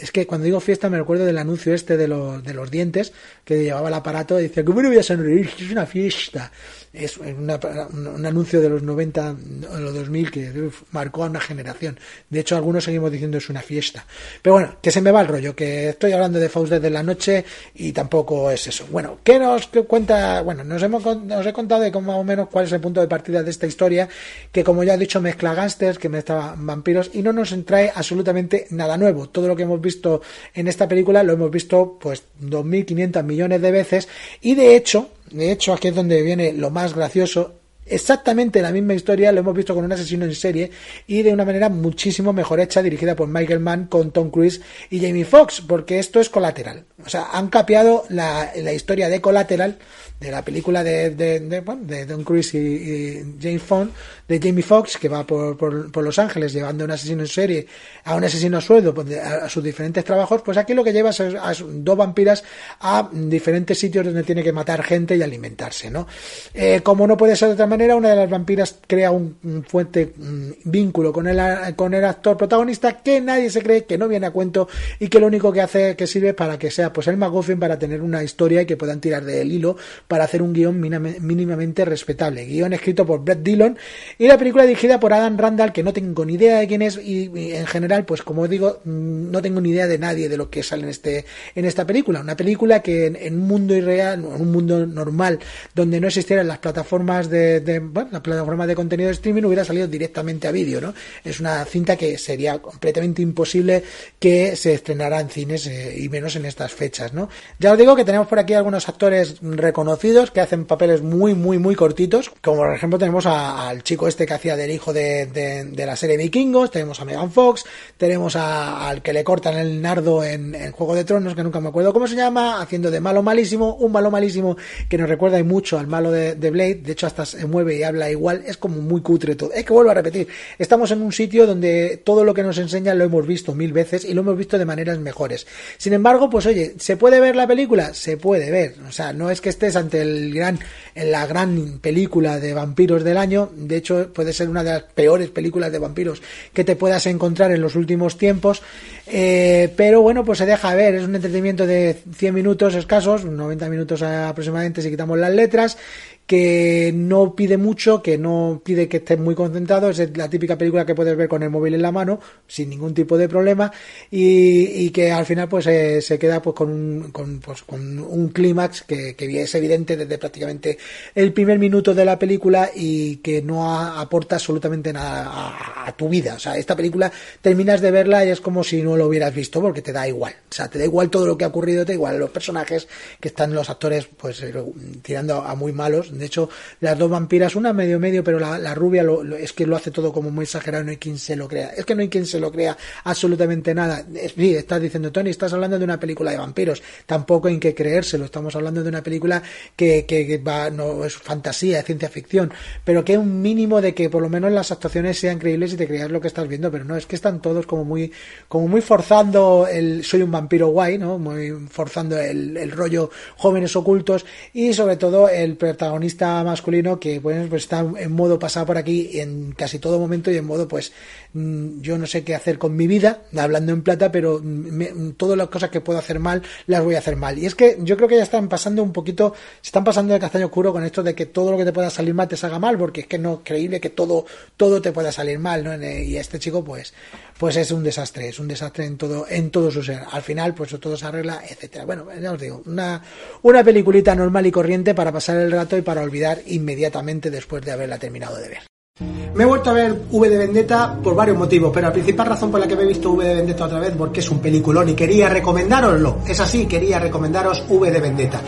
S2: Es que cuando digo fiesta me recuerdo del anuncio este de los, de los dientes que llevaba el aparato y dice, ¿cómo no voy a sonreír? Es una fiesta es un anuncio de los 90 o los 2000 que marcó a una generación. De hecho, algunos seguimos diciendo es una fiesta. Pero bueno, que se me va el rollo, que estoy hablando de Faust desde la noche y tampoco es eso. Bueno, ¿qué nos cuenta? Bueno, nos, hemos, nos he contado de cómo más o menos cuál es el punto de partida de esta historia, que como ya he dicho, mezcla gángsters, que mezcla vampiros y no nos trae absolutamente nada nuevo. Lo que hemos visto en esta película lo hemos visto pues 2.500 millones de veces y de hecho, de hecho, aquí es donde viene lo más gracioso. Exactamente la misma historia lo hemos visto con un asesino en serie y de una manera muchísimo mejor hecha, dirigida por Michael Mann con Tom Cruise y Jamie Foxx, porque esto es colateral. O sea, han capeado la, la historia de colateral de la película de, de, de, Tom Cruise y, y James Bond, de Jamie Foxx, que va por, por, por, Los Ángeles llevando a un asesino en serie a un asesino a sueldo pues, a, sus diferentes trabajos, pues aquí lo que lleva es a, dos vampiras a diferentes sitios donde tiene que matar gente y alimentarse, ¿no? Eh, como no puede ser de otra manera, una de las vampiras crea un, fuerte un vínculo con el, con el actor protagonista que nadie se cree que no viene a cuento y que lo único que hace que sirve para que sea pues el McGuffin para tener una historia y que puedan tirar del hilo para hacer un guion mínimamente respetable. Guión escrito por Brett Dillon y la película dirigida por Adam Randall, que no tengo ni idea de quién es y, y, en general, pues como digo, mm, no tengo ni idea de nadie de lo que sale en, este, en esta película. Una película que en, en un mundo irreal, en un mundo normal, donde no existieran las plataformas de, de bueno, las plataformas de contenido de streaming, hubiera salido directamente a vídeo, ¿no? Es una cinta que sería completamente imposible que se estrenara en cines eh, y menos en estas fechas ¿no? Ya os digo que tenemos por aquí algunos actores reconocidos que hacen papeles muy, muy, muy cortitos, como por ejemplo tenemos al chico este que hacía del hijo de, de, la serie Vikingos, tenemos a Megan Fox, tenemos al que le cortan el nardo en, en, Juego de Tronos, que nunca me acuerdo cómo se llama, haciendo de malo malísimo, un malo malísimo que nos recuerda mucho al malo de, de Blade, de hecho hasta mueve y habla igual, es como muy cutre todo. Es que vuelvo a repetir, estamos en un sitio donde todo lo que nos enseña lo hemos visto mil veces y lo hemos visto de maneras mejores. Sin embargo, pues oye, ¿se puede ver la película? Se puede ver. O sea, no es que estés ante el gran, la gran película de vampiros del año. De hecho, puede ser una de las peores películas de vampiros que te puedas encontrar en los últimos tiempos. Eh, pero bueno, pues se deja ver. Es un entretenimiento de 100 minutos escasos, 90 minutos aproximadamente si quitamos las letras que no pide mucho, que no pide que estés muy concentrado, es la típica película que puedes ver con el móvil en la mano, sin ningún tipo de problema, y, que al final pues eh, se queda pues con un, con, pues, con un clímax que, que, es evidente desde prácticamente el primer minuto de la película y que no aporta absolutamente nada a, a, tu vida. O sea, esta película terminas de verla y es como si no lo hubieras visto porque te da igual. O sea, te da igual todo lo que ha ocurrido, te da igual los personajes que están los actores pues eh, tirando a muy malos de hecho, las dos vampiras, una medio medio, pero la, rubia es que lo hace todo como muy exagerado, no hay quien se lo crea. Es que no hay quien se lo crea absolutamente nada. sí, estás diciendo, Tony, estás hablando de una película de vampiros. Tampoco hay que creérselo. Estamos hablando de una película que, que, va, no es fantasía, es ciencia ficción, pero que un mínimo de que por lo menos las actuaciones sean creíbles y te creas lo que estás viendo, pero no, es que están todos como muy, como muy forzando el soy un vampiro guay, ¿no? Muy forzando el, el rollo jóvenes ocultos y sobre todo el protagonista masculino que pues está en modo pasado por aquí en casi todo momento y en modo pues mm, yo no sé qué hacer con mi vida, hablando en plata, pero todas las cosas que puedo hacer mal las voy a hacer mal. Y es que yo creo que ya están pasando un poquito, se están pasando de castaño oscuro con esto de que todo lo que te pueda salir mal te salga mal, porque es que no es creíble que todo, todo te pueda salir mal, ¿no? Y este chico pues pues es un desastre, es un desastre en todo, en todo su ser. Al final, pues todo se arregla, etcétera. Bueno, ya os digo, una, una peliculita normal y corriente para pasar el rato y para olvidar inmediatamente después de haberla terminado de ver. Me he vuelto a ver V de Vendetta por varios motivos, pero la principal razón por la que me he visto V de Vendetta otra vez porque es un peliculón y quería recomendároslo. Es así, quería recomendaros V de Vendetta.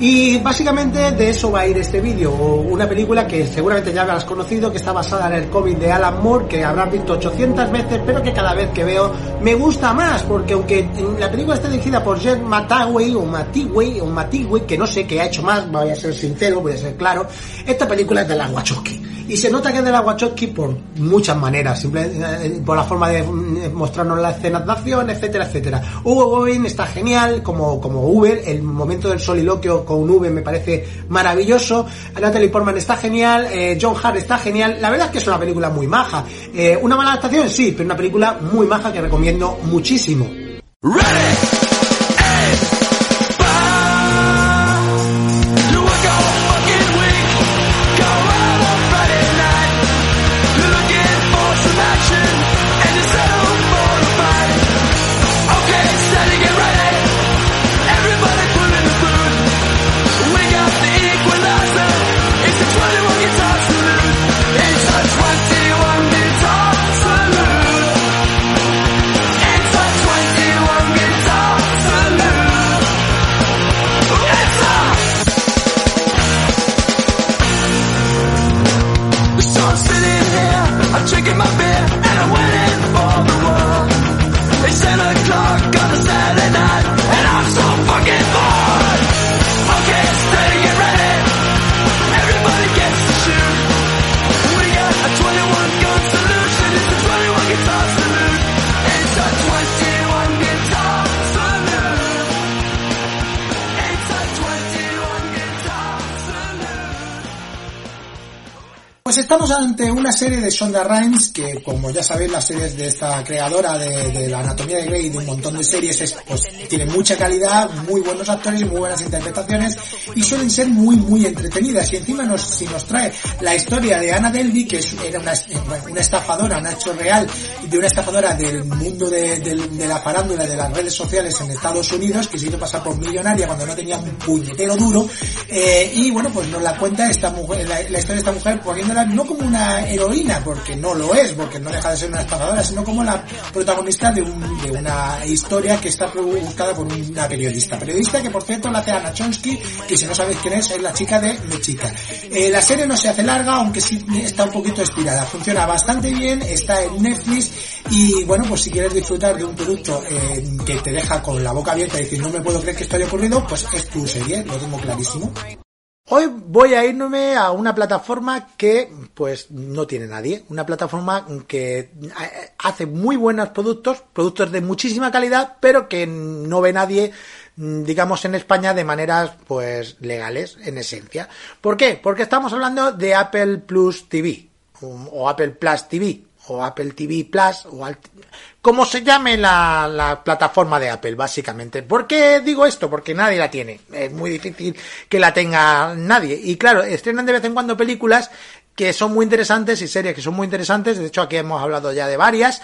S2: Y básicamente de eso va a ir este vídeo, una película que seguramente ya habrás conocido, que está basada en el cómic de Alan Moore, que habrás visto 800 veces, pero que cada vez que veo me gusta más, porque aunque la película está dirigida por Jen Mataway o Matigway o Matigway, que no sé qué ha hecho más, voy a ser sincero, voy a ser claro, esta película es de la Wachowski y se nota que es de la Wachowski por muchas maneras, simplemente eh, por la forma de mm, mostrarnos las escenas de acción, etcétera, etcétera. Hugo Goin está genial como, como Uber, el momento del soliloquio con Uber me parece maravilloso, Natalie Portman está genial, eh, John Hart está genial, la verdad es que es una película muy maja. Eh, una mala adaptación, sí, pero una película muy maja que recomiendo muchísimo. Serie de Shonda Rhimes que, como ya sabéis, las series de esta creadora de, la anatomía de Grey y de un montón de series, es, pues tiene mucha calidad, muy buenos actores muy buenas interpretaciones y suelen ser muy, muy entretenidas. Y encima nos, si nos trae la historia de Anna Delvey, que era una, una estafadora, un hecho real, de una estafadora del mundo de, la farándula de las redes sociales en Estados Unidos, que se hizo pasar por millonaria cuando no tenía un puñetero duro, eh, y bueno, pues nos la cuenta esta mujer, la, historia de esta mujer poniéndola
S6: no como una heroína, porque no lo es, porque no deja de ser una estafadora, sino como la protagonista de, una historia que está buscada por una periodista. Periodista que, por cierto, la hace Anna Chomsky, que si no sabéis quién es, es la chica de Mi Chica. Eh, la serie no se hace larga, aunque sí está un poquito estirada. Funciona bastante bien, está en Netflix y, bueno, pues si quieres disfrutar de un producto eh, que te deja con la boca abierta y decir, no me puedo creer que esto haya ocurrido, pues es tu serie, lo tengo clarísimo.
S2: Hoy voy a irme a una plataforma que pues no tiene nadie, una plataforma que eh, hace muy buenos productos, productos de muchísima calidad, pero que no ve nadie digamos en España de maneras pues legales en esencia. ¿Por qué? Porque estamos hablando de Apple Plus TV o Apple Plus TV o Apple TV Plus o como se llame la, la, plataforma de Apple, básicamente. ¿Por qué digo esto? Porque nadie la tiene. Es muy difícil que la tenga nadie. Y claro, estrenan de vez en cuando películas que son muy interesantes y series que son muy interesantes. De hecho, aquí hemos hablado ya de varias.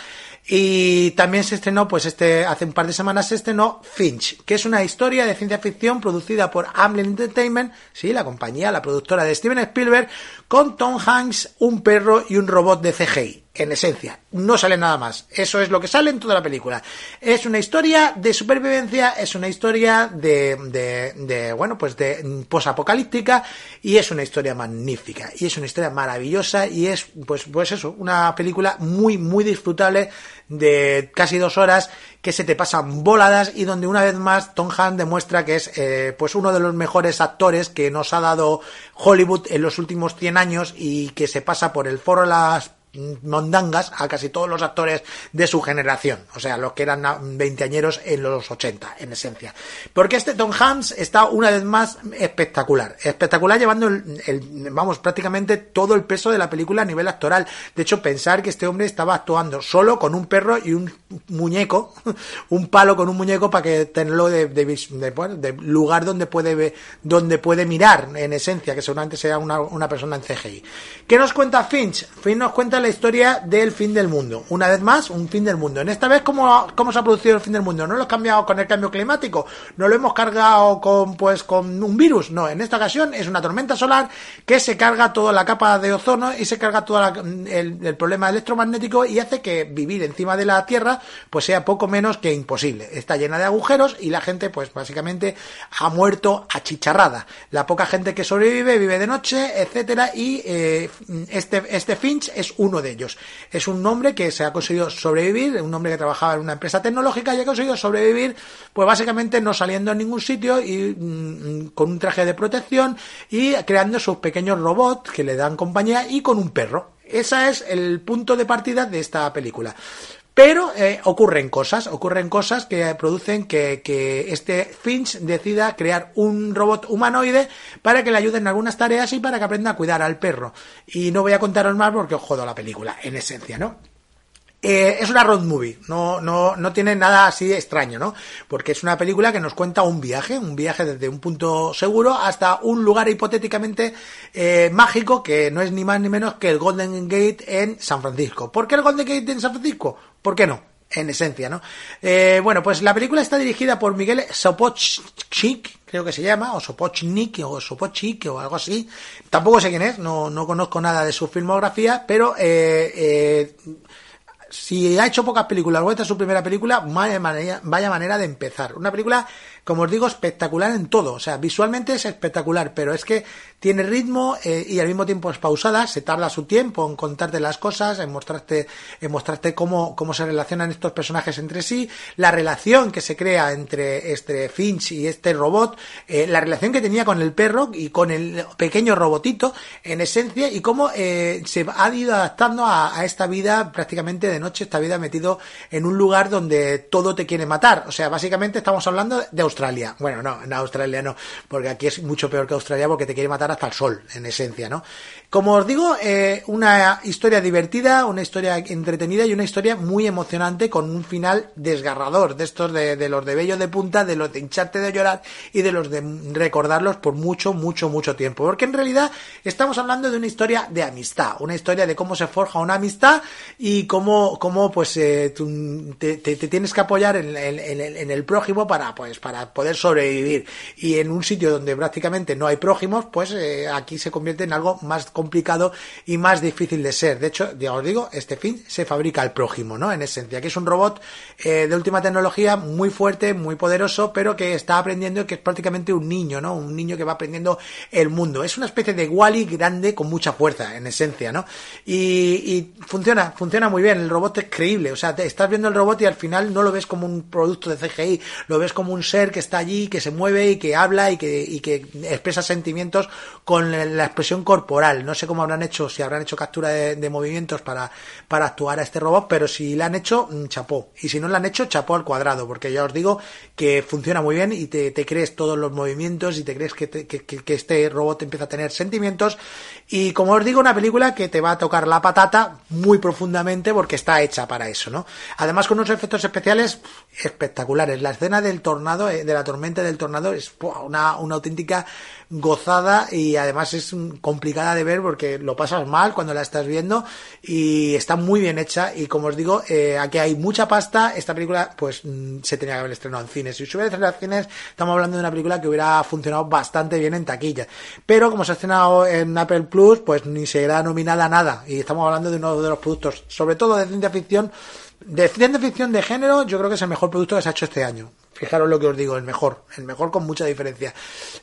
S2: Y también se estrenó, pues este, hace un par de semanas se estrenó Finch, que es una historia de ciencia ficción producida por Amblin Entertainment, sí, la compañía, la productora de Steven Spielberg, con Tom Hanks, un perro y un robot de CGI en esencia. No sale nada más. Eso es lo que sale en toda la película. Es una historia de supervivencia, es una historia de, de, de bueno, pues de posapocalíptica y es una historia magnífica y es una historia maravillosa y es, pues, pues eso, una película muy, muy disfrutable de casi dos horas que se te pasan voladas y donde una vez más Tom Hanks demuestra que es eh, pues uno de los mejores actores que nos ha dado Hollywood en los últimos 100 años y que se pasa por el foro de las mondangas a casi todos los actores de su generación, o sea, los que eran veinteañeros en los 80, en esencia. Porque este Tom Hanks está una vez más espectacular, espectacular llevando el, vamos, prácticamente todo el peso de la película a nivel actoral. De hecho, pensar que este hombre estaba actuando solo con un perro y un muñeco, un palo con un muñeco para que tenerlo de, de, lugar donde puede, donde puede mirar, en esencia, que seguramente sea una, una persona en CGI. ¿Qué nos cuenta Finch? Finch nos cuenta la historia del fin del mundo. Una vez más, un fin del mundo. En esta vez, ¿cómo, cómo se ha producido el fin del mundo? No lo hemos cambiado con el cambio climático, no lo hemos cargado con, pues, con un virus. No, en esta ocasión es una tormenta solar que se carga toda la capa de ozono y se carga todo el, problema electromagnético y hace que vivir encima de la Tierra pues sea poco menos que imposible. Está llena de agujeros y la gente pues básicamente ha muerto achicharrada. La poca gente que sobrevive vive de noche, etcétera y eh, este, este Finch es un uno de ellos. Es un hombre que se ha conseguido sobrevivir, un hombre que trabajaba en una empresa tecnológica y ha conseguido sobrevivir, pues básicamente no saliendo a ningún sitio y mm, con un traje de protección y creando sus pequeños robots que le dan compañía y con un perro. Ese es el punto de partida de esta película. Pero eh, ocurren cosas, ocurren cosas que producen que, que, este Finch decida crear un robot humanoide para que le ayude en algunas tareas y para que aprenda a cuidar al perro. Y no voy a contaros más porque os jodo la película, en esencia, ¿no? Eh, es una road movie, no, no, no tiene nada así extraño, ¿no? Porque es una película que nos cuenta un viaje, un viaje desde un punto seguro hasta un lugar hipotéticamente eh, mágico que no es ni más ni menos que el Golden Gate en San Francisco. ¿Por qué el Golden Gate en San Francisco? ¿Por qué no? En esencia, ¿no? Eh, bueno, pues la película está dirigida por Miguel Sopochnik, creo que se llama, o Sopochnik, o Sopochnik, o algo así. Tampoco sé quién es, no, no conozco nada de su filmografía, pero eh, eh, si ha hecho pocas películas o esta es su primera película, vaya manera, vaya manera de empezar. Una película como os digo, espectacular en todo. O sea, visualmente es espectacular, pero es que tiene ritmo eh, y al mismo tiempo es pausada, se tarda su tiempo en contarte las cosas, en mostrarte, en mostrarte cómo, cómo se relacionan estos personajes entre sí, la relación que se crea entre este Finch y este robot, eh, la relación que tenía con el perro y con el pequeño robotito, en esencia, y cómo eh, se ha ido adaptando a, esta vida prácticamente de noche, esta vida metido en un lugar donde todo te quiere matar. O sea, básicamente estamos hablando de Australia. Bueno, no, en Australia no, porque aquí es mucho peor que Australia porque te quiere matar hasta el sol, en esencia, ¿no? Como os digo, eh, una historia divertida, una historia entretenida y una historia muy emocionante con un final desgarrador, de estos de, los de bello de punta, de los de hincharte de llorar y de los de recordarlos por mucho, mucho, mucho tiempo. Porque en realidad estamos hablando de una historia de amistad, una historia de cómo se forja una amistad y cómo cómo, pues eh, tú te, tienes que apoyar en, en- en el prójimo para, pues, para poder sobrevivir. Y en un sitio donde prácticamente no hay prójimos, pues eh, aquí se convierte en algo más complicado y más difícil de ser. De hecho, ya os digo, este fin se fabrica el prójimo, ¿no? En esencia, que es un robot eh, de última tecnología muy fuerte, muy poderoso, pero que está aprendiendo que es prácticamente un niño, ¿no? Un niño que va aprendiendo el mundo. Es una especie de Wally grande con mucha fuerza, en esencia, ¿no? Y, y funciona, funciona muy bien. El robot es creíble. O sea, te estás viendo el robot y al final no lo ves como un producto de CGI, lo ves como un ser que está allí, que se mueve y que habla y que, y que expresa sentimientos con la expresión corporal. No sé cómo habrán hecho, si habrán hecho captura de, movimientos para, para actuar a este robot, pero si la han hecho, mm, chapó. Y si no la han hecho, chapó al cuadrado, porque ya os digo que funciona muy bien y te, crees todos los movimientos y te crees que, te- que, que- que este robot empieza a tener sentimientos. Y como os digo, una película que te va a tocar la patata muy profundamente porque está hecha para eso, ¿no? Además con unos efectos especiales espectaculares. La escena del tornado, eh, de la tormenta del tornado es una, una auténtica gozada y además es complicada de ver porque lo pasas mal cuando la estás viendo y está muy bien hecha y como os digo, eh, aquí hay mucha pasta, esta película pues mm, se tenía que haber estrenado en cines. Si se hubiera estrenado en cines, estamos hablando de una película que hubiera funcionado bastante bien en taquilla. Pero como se ha estrenado en Apple Plus, pues ni será nominada a nada y estamos hablando de uno de los productos, sobre todo de ciencia ficción, de ciencia ficción de género, yo creo que es el mejor producto que se ha hecho este año. Fijaros lo que os digo, el mejor, el mejor con mucha diferencia.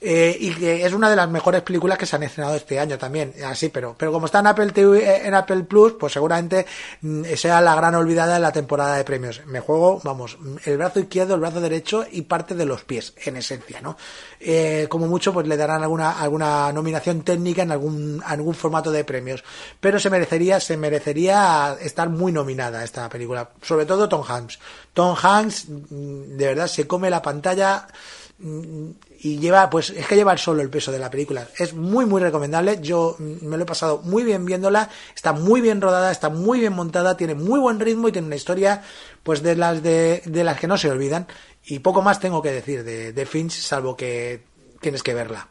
S2: Eh, y que es una de las mejores películas que se han estrenado este año también, así, pero, pero como está en Apple TV, eh, en Apple Plus, pues seguramente mm, sea la gran olvidada de la temporada de premios. Me juego, vamos, el brazo izquierdo, el brazo derecho y parte de los pies, en esencia, ¿no? Eh, como mucho, pues le darán alguna, alguna nominación técnica en algún, algún formato de premios. Pero se merecería, se merecería estar muy nominada esta película. Sobre todo Tom Hanks. Tom Hanks, mm, de verdad, se come la pantalla mm, y lleva, pues es que lleva el solo el peso de la película. Es muy, muy recomendable. Yo mm, me lo he pasado muy bien viéndola. Está muy bien rodada, está muy bien montada, tiene muy buen ritmo y tiene una historia, pues de las de, de las que no se olvidan. Y poco más tengo que decir de, de Finch, salvo que tienes que verla.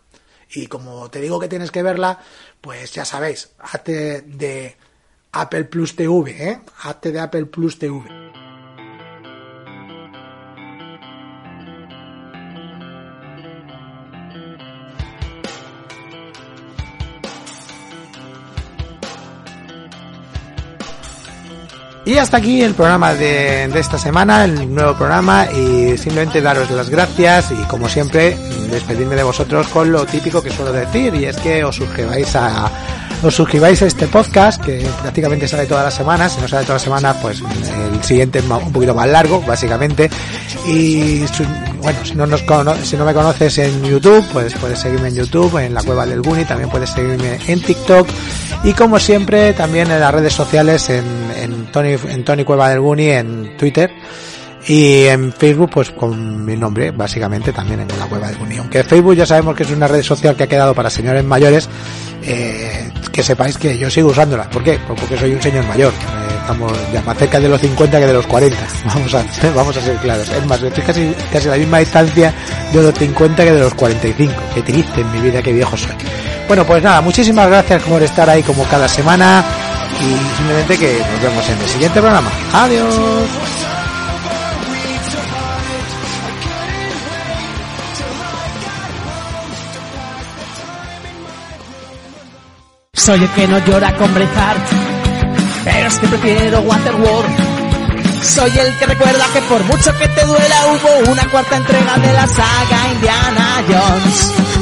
S2: Y como te digo que tienes que verla, pues ya sabéis, hazte de Apple Plus TV, ¿eh? Hazte de Apple Plus TV. Y hasta aquí el programa de, esta semana, el nuevo programa, y simplemente daros las gracias y como siempre despedirme de vosotros con lo típico que suelo decir y es que os suscribáis a os suscribáis a este podcast que prácticamente sale todas las semanas, si no sale todas las semanas pues el siguiente es un poquito más largo básicamente y bueno si no nos si no me conoces en YouTube pues puedes seguirme en YouTube en la cueva del Guni también puedes seguirme en TikTok y como siempre también en las redes sociales en, en Tony en Tony Cueva del Guni en Twitter y en Facebook, pues con mi nombre, básicamente también en la cueva de Unión. Aunque Facebook ya sabemos que es una red social que ha quedado para señores mayores, eh, que sepáis que yo sigo usándola. ¿Por qué? Pues porque soy un señor mayor. Estamos ya más cerca de los 50 que de los 40. Vamos a, vamos a ser claros. Es más, estoy casi, casi a la misma distancia de los 50 que de los 45. Qué triste en mi vida, qué viejo soy. Bueno, pues nada, muchísimas gracias por estar ahí como cada semana y simplemente que nos vemos en el siguiente programa. Adiós.
S7: Soy el que no llora con Braveheart, pero es que prefiero Waterworld. Soy el que recuerda que por mucho que te duela hubo una cuarta entrega de la saga Indiana Jones.